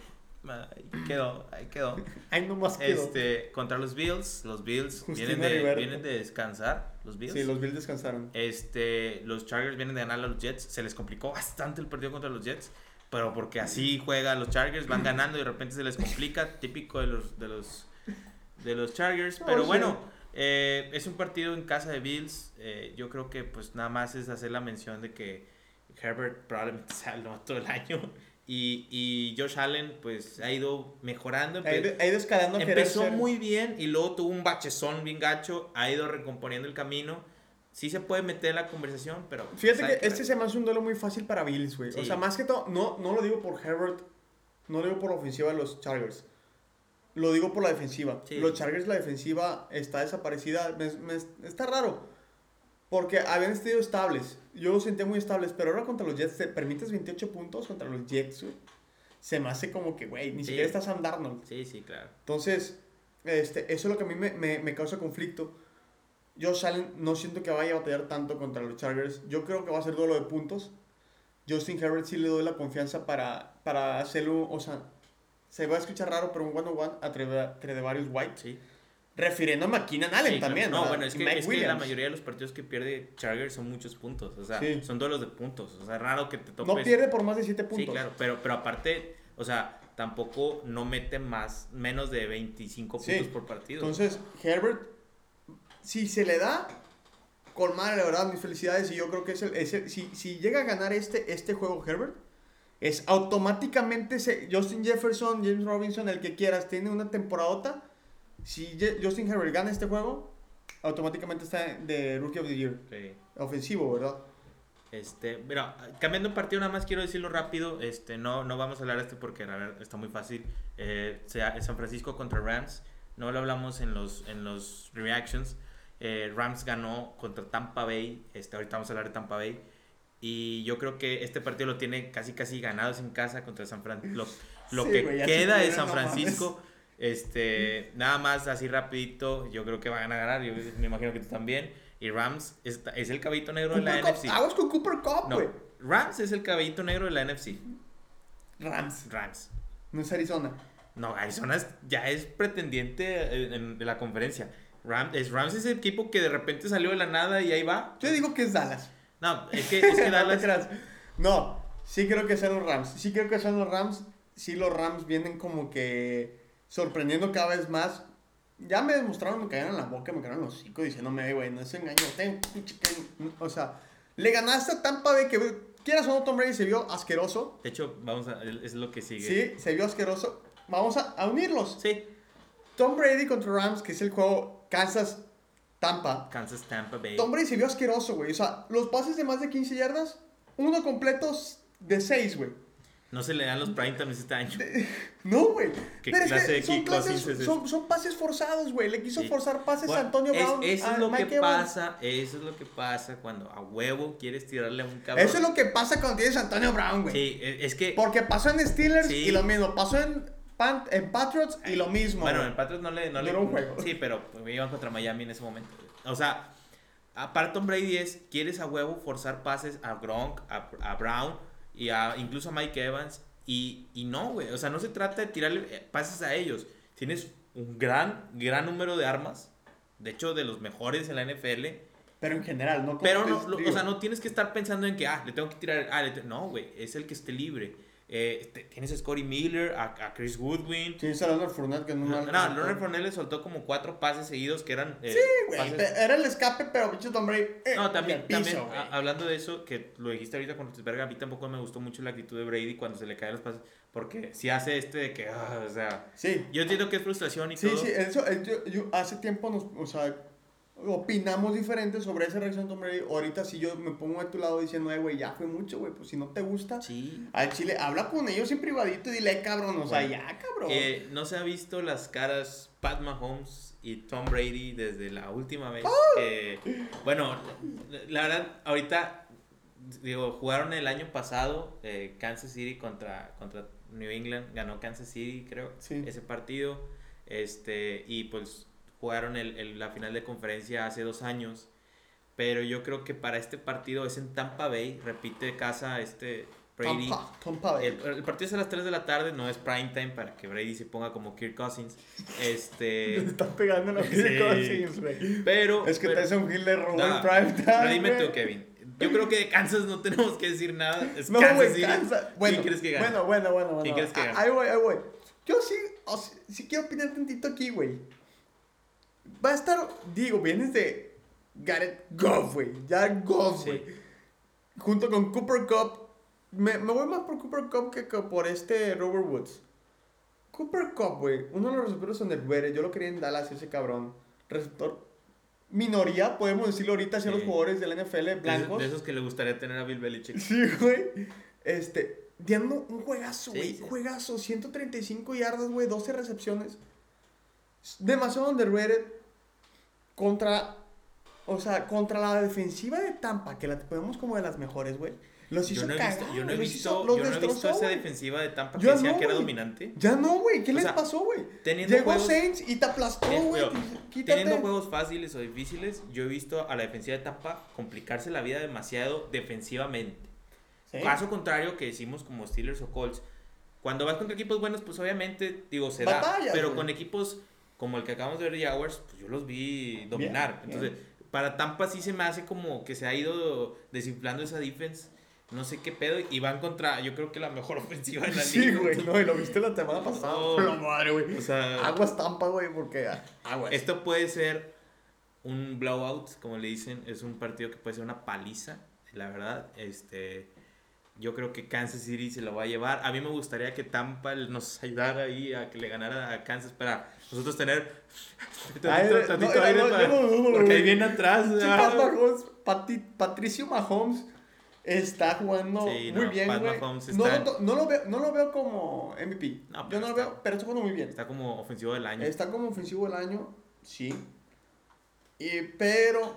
Ahí quedó, ahí quedó. Ahí nomás quedó. Este, contra los Bills, los Bills vienen de, vienen de descansar, los Bills. Sí, los Bills descansaron. Este, los Chargers vienen de ganar a los Jets. Se les complicó bastante el partido contra los Jets. Pero porque así juegan los Chargers, van ganando y de repente se les complica. Típico de los, de los, de los Chargers. No, Pero sí. bueno, eh, es un partido en casa de Bills. Eh, yo creo que pues nada más es hacer la mención de que Herbert probablemente sea el novato del año. Y, y Josh Allen pues ha ido mejorando. Ha ido, ha ido escalando Empezó muy bien y luego tuvo un bachezón bien gacho, ha ido recomponiendo el camino. Sí se puede meter en la conversación, pero... Fíjate pues, hay que este se me hace un duelo muy fácil para Bills, güey. O sea, más que todo, no, no lo digo por Herbert, no lo digo por la ofensiva de los Chargers. Lo digo por la defensiva. Sí. Los Chargers, la defensiva está desaparecida. Me- me- está raro. Porque habían estado estables. Yo los sentía muy estables. Pero ahora contra los Jets, te permites 28 puntos contra los Jets. Se me hace como que, güey, ni Sí. siquiera está Sam Darnold. Sí, sí, claro. Entonces, este, eso es lo que a mí me, me, me causa conflicto. Josh Allen no siento que vaya a batallar tanto contra los Chargers. Yo creo que va a ser duelo de puntos. Justin Herbert sí le doy la confianza para, para hacerlo, o sea, se va a escuchar raro, pero un one-on-one entre de varios White. Sí. Refiriéndome a Keenan Allen Sí, claro. también, No, ¿verdad? bueno, es que, Mike es que la mayoría de los partidos que pierde Chargers son muchos puntos. O sea, Sí. son duelos de puntos. O sea, raro que te topes. No pierde por más de 7 puntos. Sí, claro, pero, pero aparte, o sea, tampoco no mete más, menos de 25 Sí. puntos por partido. Entonces, Herbert, si se le da, con madre, la verdad, mis felicidades. Y yo creo que es el, es el- si, si llega a ganar este, este juego Herbert, es automáticamente se- Justin Jefferson, James Robinson, el que quieras, tiene una temporadota. Si Justin Herbert gana este juego, automáticamente está de Rookie of the Year. Sí. Ofensivo, ¿verdad? Este, mira, cambiando de partido, nada más quiero decirlo rápido. Este, no, no vamos a hablar de este porque está muy fácil. Eh, San Francisco contra Rams. No lo hablamos en los, en los reactions. Eh, Rams ganó contra Tampa Bay. Este, ahorita vamos a hablar de Tampa Bay. Y yo creo que este partido lo tiene casi casi ganados en casa contra San Francisco. Lo, lo Sí, que queda de San no. Francisco. Este, nada más así rapidito, yo creo que van a ganar, yo me imagino que tú también. Y Rams es, es el caballito negro de la NFC. Aguas con Cooper Cup, No, güey. Rams es el caballito negro de la NFC. Rams, Rams. no es Arizona. No, Arizona es- ya es pretendiente en- en- de la conferencia. Rams es, Rams es el equipo que de repente salió de la nada y ahí va. Yo digo que es Dallas. No, es que, es que Dallas... no, sí creo que sean los Rams. Sí creo que sean los Rams. Sí los Rams vienen como que sorprendiendo cada vez más. Ya me demostraron, me caían en la boca, me caían en los hocico diciéndome, "Ey, güey, no es engaño. ten, pinche que-". O sea, le ganaste a Tampa Bay que, quieras o no, Tom Brady se vio asqueroso. De hecho, vamos a... Es lo que sigue. Sí, se vio asqueroso. Vamos a, a unirlos. Sí. Tom Brady contra Rams, que es el juego Kansas-Tampa. Kansas, Tampa Bay. Tom Brady se vio asqueroso, güey. O sea, los pases de más de 15 yardas, uno completo de 6, güey. No se le dan los prime times este año. No, güey. ¿Qué Pero es que de son, clases- es pases forzados, güey. Le quiso Sí. forzar pases Bueno, a Antonio es- Brown. eso a es lo Mike que Evans. pasa, eso es lo que pasa cuando a huevo quieres tirarle a un cabrón. Eso es lo que pasa cuando tienes a Antonio Brown, güey. Sí, e- es que... Porque pasó en Steelers Sí. y lo mismo. Pasó en, en Patriots y lo mismo. Bueno, en Patriots no le... No le un juego. Sí, pero pues, iban contra Miami en ese momento. O sea, aparte Tom Brady es, quieres a huevo forzar pases a Gronk, a, a Brown y a, incluso a Mike Evans. Y, y no, güey. O sea, no se trata de tirarle eh, pases a ellos. Tienes un gran, gran número de armas. De hecho, de los mejores en la NFL. Pero en general, no Pero no, lo- o sea, no tienes que estar pensando en que, ah, le tengo que tirar. Ah, le no, güey, es el que esté libre. Eh, te- tienes a Scotty Miller, a, a Chris Goodwin. Tienes a Leonard Fournette que no No, no, Leonard Fournette le soltó como cuatro pases seguidos que eran. eh, Sí, güey. pases- Era el escape, pero pinche Tom Brady. eh, No, también, piso, también a- hablando de eso, que lo dijiste ahorita con Roethlisberger, a mí tampoco me gustó mucho la actitud de Brady cuando se le caen los pases, porque si hace este de que, ah, o sea, Sí. yo entiendo que es frustración y Sí, todo. sí, eso, eh, yo, yo hace tiempo nos, o sea, opinamos diferente sobre esa reacción de Tom Brady. Ahorita si yo me pongo a tu lado diciendo, eh, güey, ya fue mucho, güey, pues si no te gusta, Sí. al chile, habla con ellos en privadito y dile, "Eh, cabrón, o sea, ya, cabrón. Eh, no se ha visto las caras Pat Mahomes y Tom Brady desde la última vez. Que- bueno, la verdad, ahorita, digo, jugaron el año pasado eh, Kansas City contra, contra New England. Ganó Kansas City, creo, Sí. ese partido. Este, y pues jugaron el, el- la final de conferencia hace dos años. Pero yo creo que para este partido es en Tampa Bay. Repite casa este Brady. Tampa, Tampa Bay. El, el partido es a las 3 de la tarde, no es prime time para que Brady se ponga como Kirk Cousins. Le Este. están pegando los Sí. Cousins, güey. pero. Es que pero- Tyson Hill le robó No, el prime time, pero dime tú, Kevin. Yo creo que de Kansas no tenemos que decir nada. Es No, Kansas City. Kansas. Bueno, ¿Quién crees que gane? bueno, bueno, bueno, bueno. ¿Quién crees que Ah, gane? Ahí voy, ahí voy. Yo sí, o sea, sí quiero opinar tantito aquí, güey. Va a estar, digo, vienes de Garrett Goff, güey. Ya Goff, Sí. güey. Junto con Cooper Cup. Me, me voy más por Cooper Cup que, que por este Robert Woods. Cooper Cup, güey. Uno de los receptores underrated. Yo lo quería en Dallas, ese cabrón. Receptor minoría, podemos decirlo ahorita, hacia Sí. los jugadores de la NFL blancos. De esos que le gustaría tener a Bill Belichick. Sí, güey. Este, dando un juegazo, Sí, güey. sí. Juegazo. 135 yardas, güey. 12 recepciones. Demasiado underrated. Contra. O sea, contra la defensiva de Tampa, que la ponemos como de las mejores, güey. Los hizo Yo no he cagar. yo no he los visto, hizo- los yo no he visto destrozó, esa defensiva de Tampa que decía no, que era dominante. Ya no, güey. ¿Qué O les sea, pasó, güey? Llegó juegos- Saints y te aplastó, güey. Quítate. Teniendo juegos fáciles o difíciles, yo he visto a la defensiva de Tampa complicarse la vida demasiado defensivamente. Sí. Caso contrario que decimos como Steelers o Colts, cuando vas contra equipos buenos, pues obviamente, digo, se Batallas, da. Pero con equipos como el que acabamos de ver de Jaguars, pues yo los vi dominar. Bien, Entonces, para Tampa sí se me hace como que se ha ido desinflando esa defense. No sé qué pedo. Y van contra, yo creo que la mejor ofensiva de la Sí, liga. güey. No, y lo viste la semana pasada. No. La madre, güey. O sea, Aguas Tampa, güey, porque. Aguas. esto puede ser un blowout, como le dicen. Es un partido que puede ser una paliza, la verdad. Este, yo creo que Kansas City se lo va a llevar. A mí me gustaría que Tampa nos ayudara ahí a que le ganara a Kansas para nosotros tener Ay, tantito, no, tantito no, aire no, para- yo no dudo, porque ahí viene atrás. Ah. Mahomes, Pati- Patricio Mahomes está jugando Sí, muy bien, güey. Está- lo, no, lo veo, no lo veo como MVP. Yo no lo está- veo, pero está jugando muy bien. Está como ofensivo del año. Está como ofensivo del año, sí. Y, pero,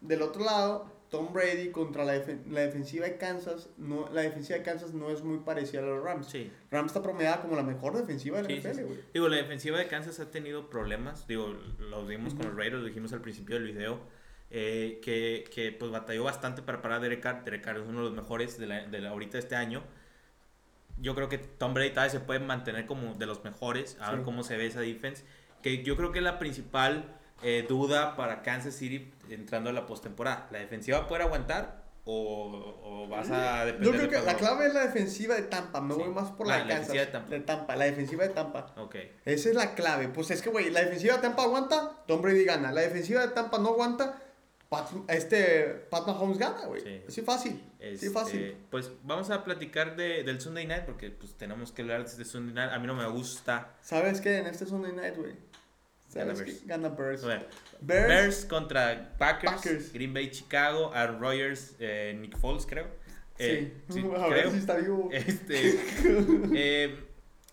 del otro lado, Tom Brady contra la, defen- la defensiva de Kansas, no, la defensiva de Kansas no es muy parecida a los Rams. Sí. Rams está promediada como la mejor defensiva de la Sí, NFL, sí. güey. Digo, la defensiva de Kansas ha tenido problemas. Digo, lo vimos con los Raiders, lo dijimos al principio del video. eh, que, que pues batalló bastante para parar a Derek Carr. Derek Carr es uno de los mejores de la, de la ahorita este año. Yo creo que Tom Brady todavía se puede mantener como de los mejores. A ver cómo se ve esa defense. Que yo creo que es la principal eh, duda para Kansas City entrando a la postemporada. La defensiva poder aguantar. o, o vas a depender Yo creo de que la clave es la defensiva de Tampa. Me Sí. voy más por la, Kansas. defensiva de Tampa. La defensiva de Tampa. Ok. Esa es la clave. Pues es que, güey, la defensiva de Tampa aguanta, Tom Brady gana. La defensiva de Tampa no aguanta, Pat, este, Pat Mahomes gana, güey. Sí. Así fácil. Así Este, fácil. Pues vamos a platicar de, del Sunday Night porque pues tenemos que hablar de este Sunday Night. A mí no me gusta. ¿Sabes qué? En este Sunday Night, güey. ¿Sabes? Bears. Gana Bears. Bears. Bears, contra Packers, Packers. Green Bay, Chicago, Aaron Rodgers, eh, Nick Foles, creo. Eh, sí. sí, a ver si está vivo. Este, eh,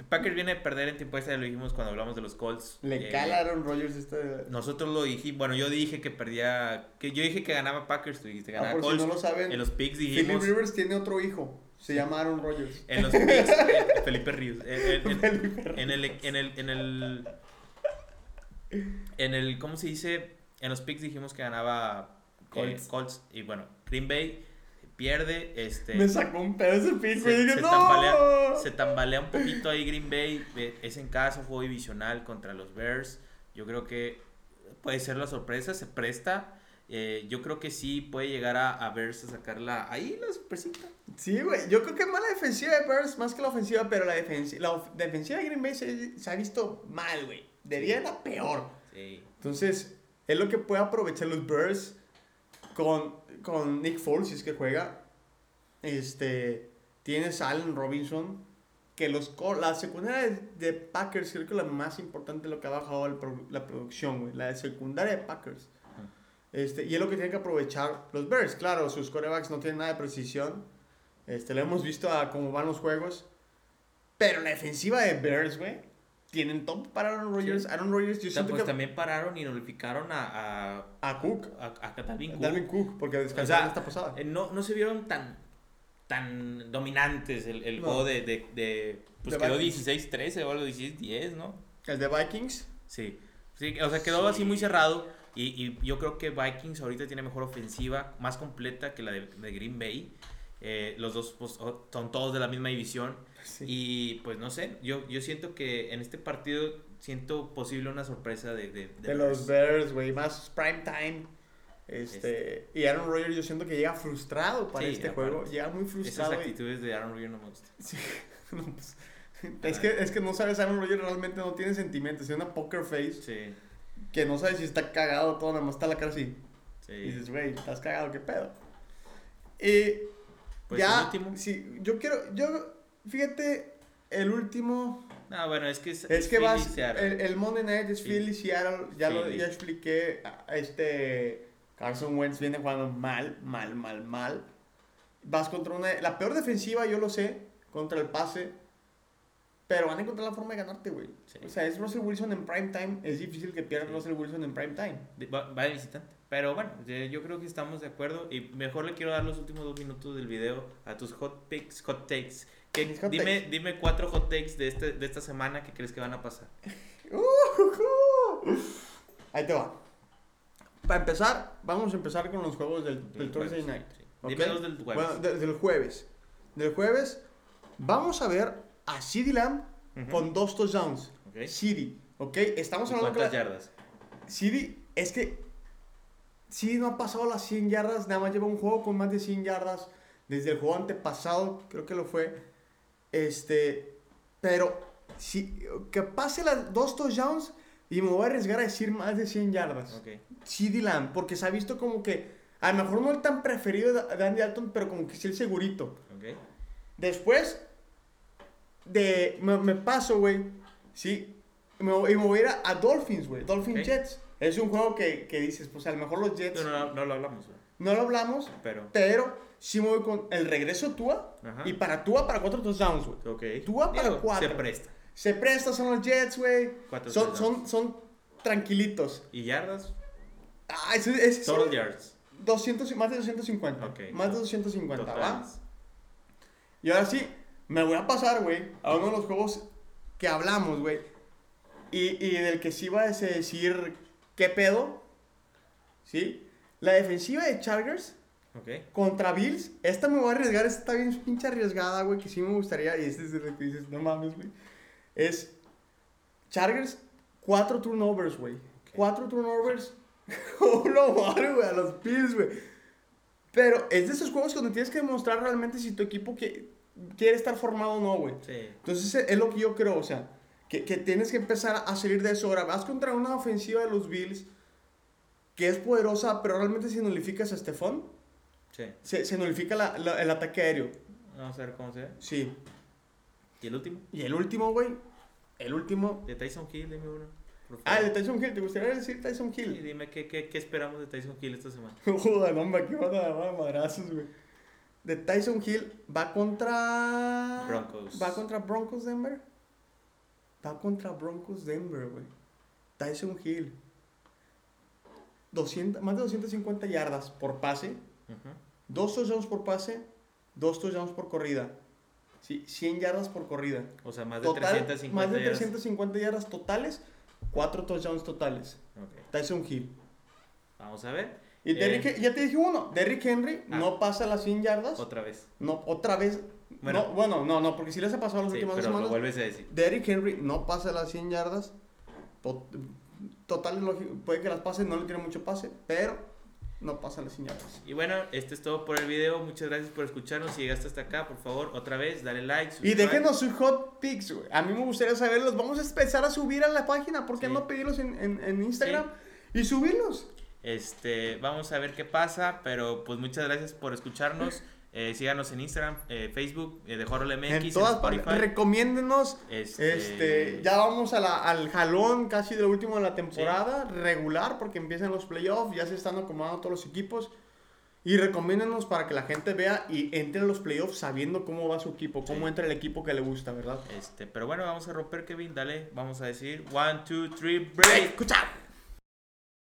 Packers viene a perder en tiempo extra, lo dijimos cuando hablamos de los Colts. Le cala Aaron Rodgers este. Nosotros lo dijimos, bueno, yo dije que perdía, que yo dije que ganaba Packers, tú dijiste Ah, ganaba si Colts. no lo saben, en los picks Philip dijimos, Rivers tiene otro hijo. Se llama Aaron Rodgers. en los picks, Felipe Ríos, en, en- en el, en el, en el, en el, ¿cómo se dice? En los picks dijimos que ganaba eh, Colts. Colts. y bueno, Green Bay pierde, este... Me sacó un pedo ese pick, se, güey. Dije, se no. tambalea, se tambalea un poquito ahí Green Bay. Es en casa, juego divisional contra los Bears. Yo creo que puede ser la sorpresa, se presta. Eh, yo creo que sí puede llegar a, a Bears a sacarla ahí la sorpresita. Sí, güey. Yo creo que más la defensiva de Bears más que la ofensiva, pero la, defensi- la of- defensiva de Green Bay se, se ha visto mal, güey. De día era peor. Sí. Entonces, es lo que puede aprovechar los Bears con, con Nick Foles, si es que juega. Este, tienes a Allen Robinson, que los la secundaria de, Packers creo que es la más importante lo que ha bajado pro- la producción, güey. La de secundaria de Packers. Este, y es lo que tienen que aprovechar los Bears. Claro, sus corebacks no tienen nada de precisión. Este, lo hemos visto a cómo van los juegos. Pero la defensiva de Bears, güey, tienen top para Aaron Rodgers. Sí. Aaron Rodgers, yo O sea, siento pues que... también pararon y notificaron a, a, A Cook. a, a Dalvin Cook. Dalvin Cook, porque O descansaron sea, esta pasada. eh, no, no se vieron tan, tan dominantes el, el No. juego de, de, de pues quedó Vikings. 16-13 o algo 16-10, ¿no? El de Vikings. Sí, sí, o sea, quedó Sí. así muy cerrado. Y, y yo creo que Vikings ahorita tiene mejor ofensiva, más completa que la de, de Green Bay. Eh, los dos pues, son todos de la misma división. Y pues no sé, yo, yo siento que en este partido siento posible una sorpresa de, de, De, Bears. los Bears, güey. Más prime time. Este, y Aaron Rodgers yo siento que llega frustrado para Sí, este aparte. juego. Llega muy Esas frustrado. y- actitudes de Aaron Rodgers no me gustan. Sí, no, pues, es, que, es que no sabes, Aaron Rodgers realmente no tiene sentimientos. Tiene una poker face Sí, que no sabes si está cagado o todo, nada más está la cara así. Y sí. dices, güey, estás cagado, ¿qué pedo? Y Pues ya, el último. sí, yo quiero, yo, fíjate, el último, No, bueno, es que es, es que Philly, vas, el, el Monday Night es Sí. Philly, Seattle, ya lo ya expliqué, este, Carson Wentz viene jugando mal, mal, mal, mal. Vas contra una, la peor defensiva, yo lo sé, contra el pase, pero van a encontrar la forma de ganarte, güey. Sí. O sea, es Russell Wilson en prime time, es difícil que pierda Sí. Russell Wilson en prime time. Va, va de visitante. Pero bueno, yo creo que estamos de acuerdo. Y mejor le quiero dar los últimos dos minutos del video a tus hot picks, hot takes. Dime, takes. dime cuatro hot takes de, este, de esta semana que crees que van a pasar. Ujujú. Ahí te va. Para empezar, vamos a empezar con los juegos del, del Thursday jueves, night. sí. ¿ok? Dime dos del jueves. Bueno, de- del jueves. Del jueves, vamos a ver a CeeDee Lamb con dos touchdowns. Ok. CeeDee, ¿ok? Estamos ¿Y hablando que ¿Cuántas la- yardas? CeeDee, es que CeeDee no ha pasado las 100 yardas, nada más lleva un juego con más de 100 yardas desde el juego antepasado, creo que lo fue. Este, pero si que pase las dos touchdowns y me voy a arriesgar a decir más de 100 yardas. Ok. CeeDee Lamb, porque se ha visto como que a lo mejor no el tan preferido de Andy Dalton, pero como que sí el segurito. Ok. Después de. Me, me paso, güey. Sí. Me, y me voy a ir a, a Dolphins, güey. Dolphins Ok. Jets. Es un juego que, que dices, pues a lo mejor los Jets. No, no, no lo hablamos, güey. No lo hablamos, pero. pero sí me voy con el regreso Tua. Ajá. Y para Tua, para cuatro touchdowns, güey. Ok. Tua para Digo, cuatro. Se presta. Se presta, son los Jets, güey. Son, son, son tranquilitos. ¿Y yardas? Ah, ese sí, Total yards. 200, y- más de 250. Ok. Más de 250, ¿va? Totales. Y ahora sí, me voy a pasar, güey, a uno de los juegos que hablamos, güey. Y, y del que sí va a decir qué pedo. ¿Sí? La defensiva de Chargers Ok. contra Bills. Esta me voy a arriesgar, esta está bien pinche arriesgada, güey, que sí me gustaría. Y este es el que dices, no mames, güey. Es Chargers, cuatro turnovers, güey. Cuatro turnovers. ¿Cómo lo vale, güey? A los Bills, güey. Pero es de esos juegos donde tienes que demostrar realmente si tu equipo que, quiere estar formado o no, güey. Sí. Entonces es lo que yo creo, o sea, que, que tienes que empezar a salir de eso. Ahora, vas contra una ofensiva de los Bills que es poderosa, pero realmente si nulificas a Stephon, Sí. se, se nulifica la- la- el ataque aéreo. Vamos a ver cómo se ve. Sí. ¿Y el último? Y el último, güey, el último... De Tyson Hill, dime uno. Ah, de Tyson Hill, ¿te gustaría decir Tyson Hill? dime ¿qué, qué, qué esperamos de Tyson Hill esta semana. Joder, hombre, que van a dar madrazos, güey. De Tyson Hill va contra... Broncos. Va contra Broncos Denver. Va contra Broncos Denver, güey. Tyson Hill. 200, más de 250 yardas por pase. Ujú. Dos touchdowns por pase. Dos touchdowns por corrida. Sí, 100 yardas por corrida. O sea, más de Total, 350 más de yardas. 350 yardas totales. Cuatro touchdowns totales. Ok. Tyson Hill. Vamos a ver. Y Eh, Derrick, ya te dije uno. Derrick Henry Ah. no pasa las 100 yardas. Otra vez. No, otra vez. Bueno. no, bueno, no, no, porque si les ha pasado las Sí, últimas pero lo semanas. vuelves a decir. Derrick Henry no pasa las 100 yardas. To- Total, puede que las pase, no le tiene mucho pase, pero no pasa las 100 yardas. Y bueno, esto es todo por el video. Muchas gracias por escucharnos. Si llegaste hasta acá, por favor, otra vez, dale like. Y subscribe. déjenos sus hot picks, güey. A mí me gustaría saberlos. Vamos a empezar a subir a la página. ¿Por qué Sí. no pedirlos en, en- en Instagram y subirlos? Este, vamos a ver qué pasa, pero pues muchas gracias por escucharnos. Eh, síganos en Instagram, eh, Facebook, eh, de Horror MX, En todas. Spotify. Recomiéndenos. Este, Este, ya vamos a la- al jalón casi de lo último de la temporada, regular, porque empiezan los playoffs, ya se están acomodando todos los equipos. Y recomiéndenos para que la gente vea y entre en los playoffs sabiendo cómo va su equipo, cómo Sí. entra el equipo que le gusta, ¿verdad? Este, pero bueno, vamos a romper, Kevin. Dale, vamos a decir: one, two, three, break. Escucha.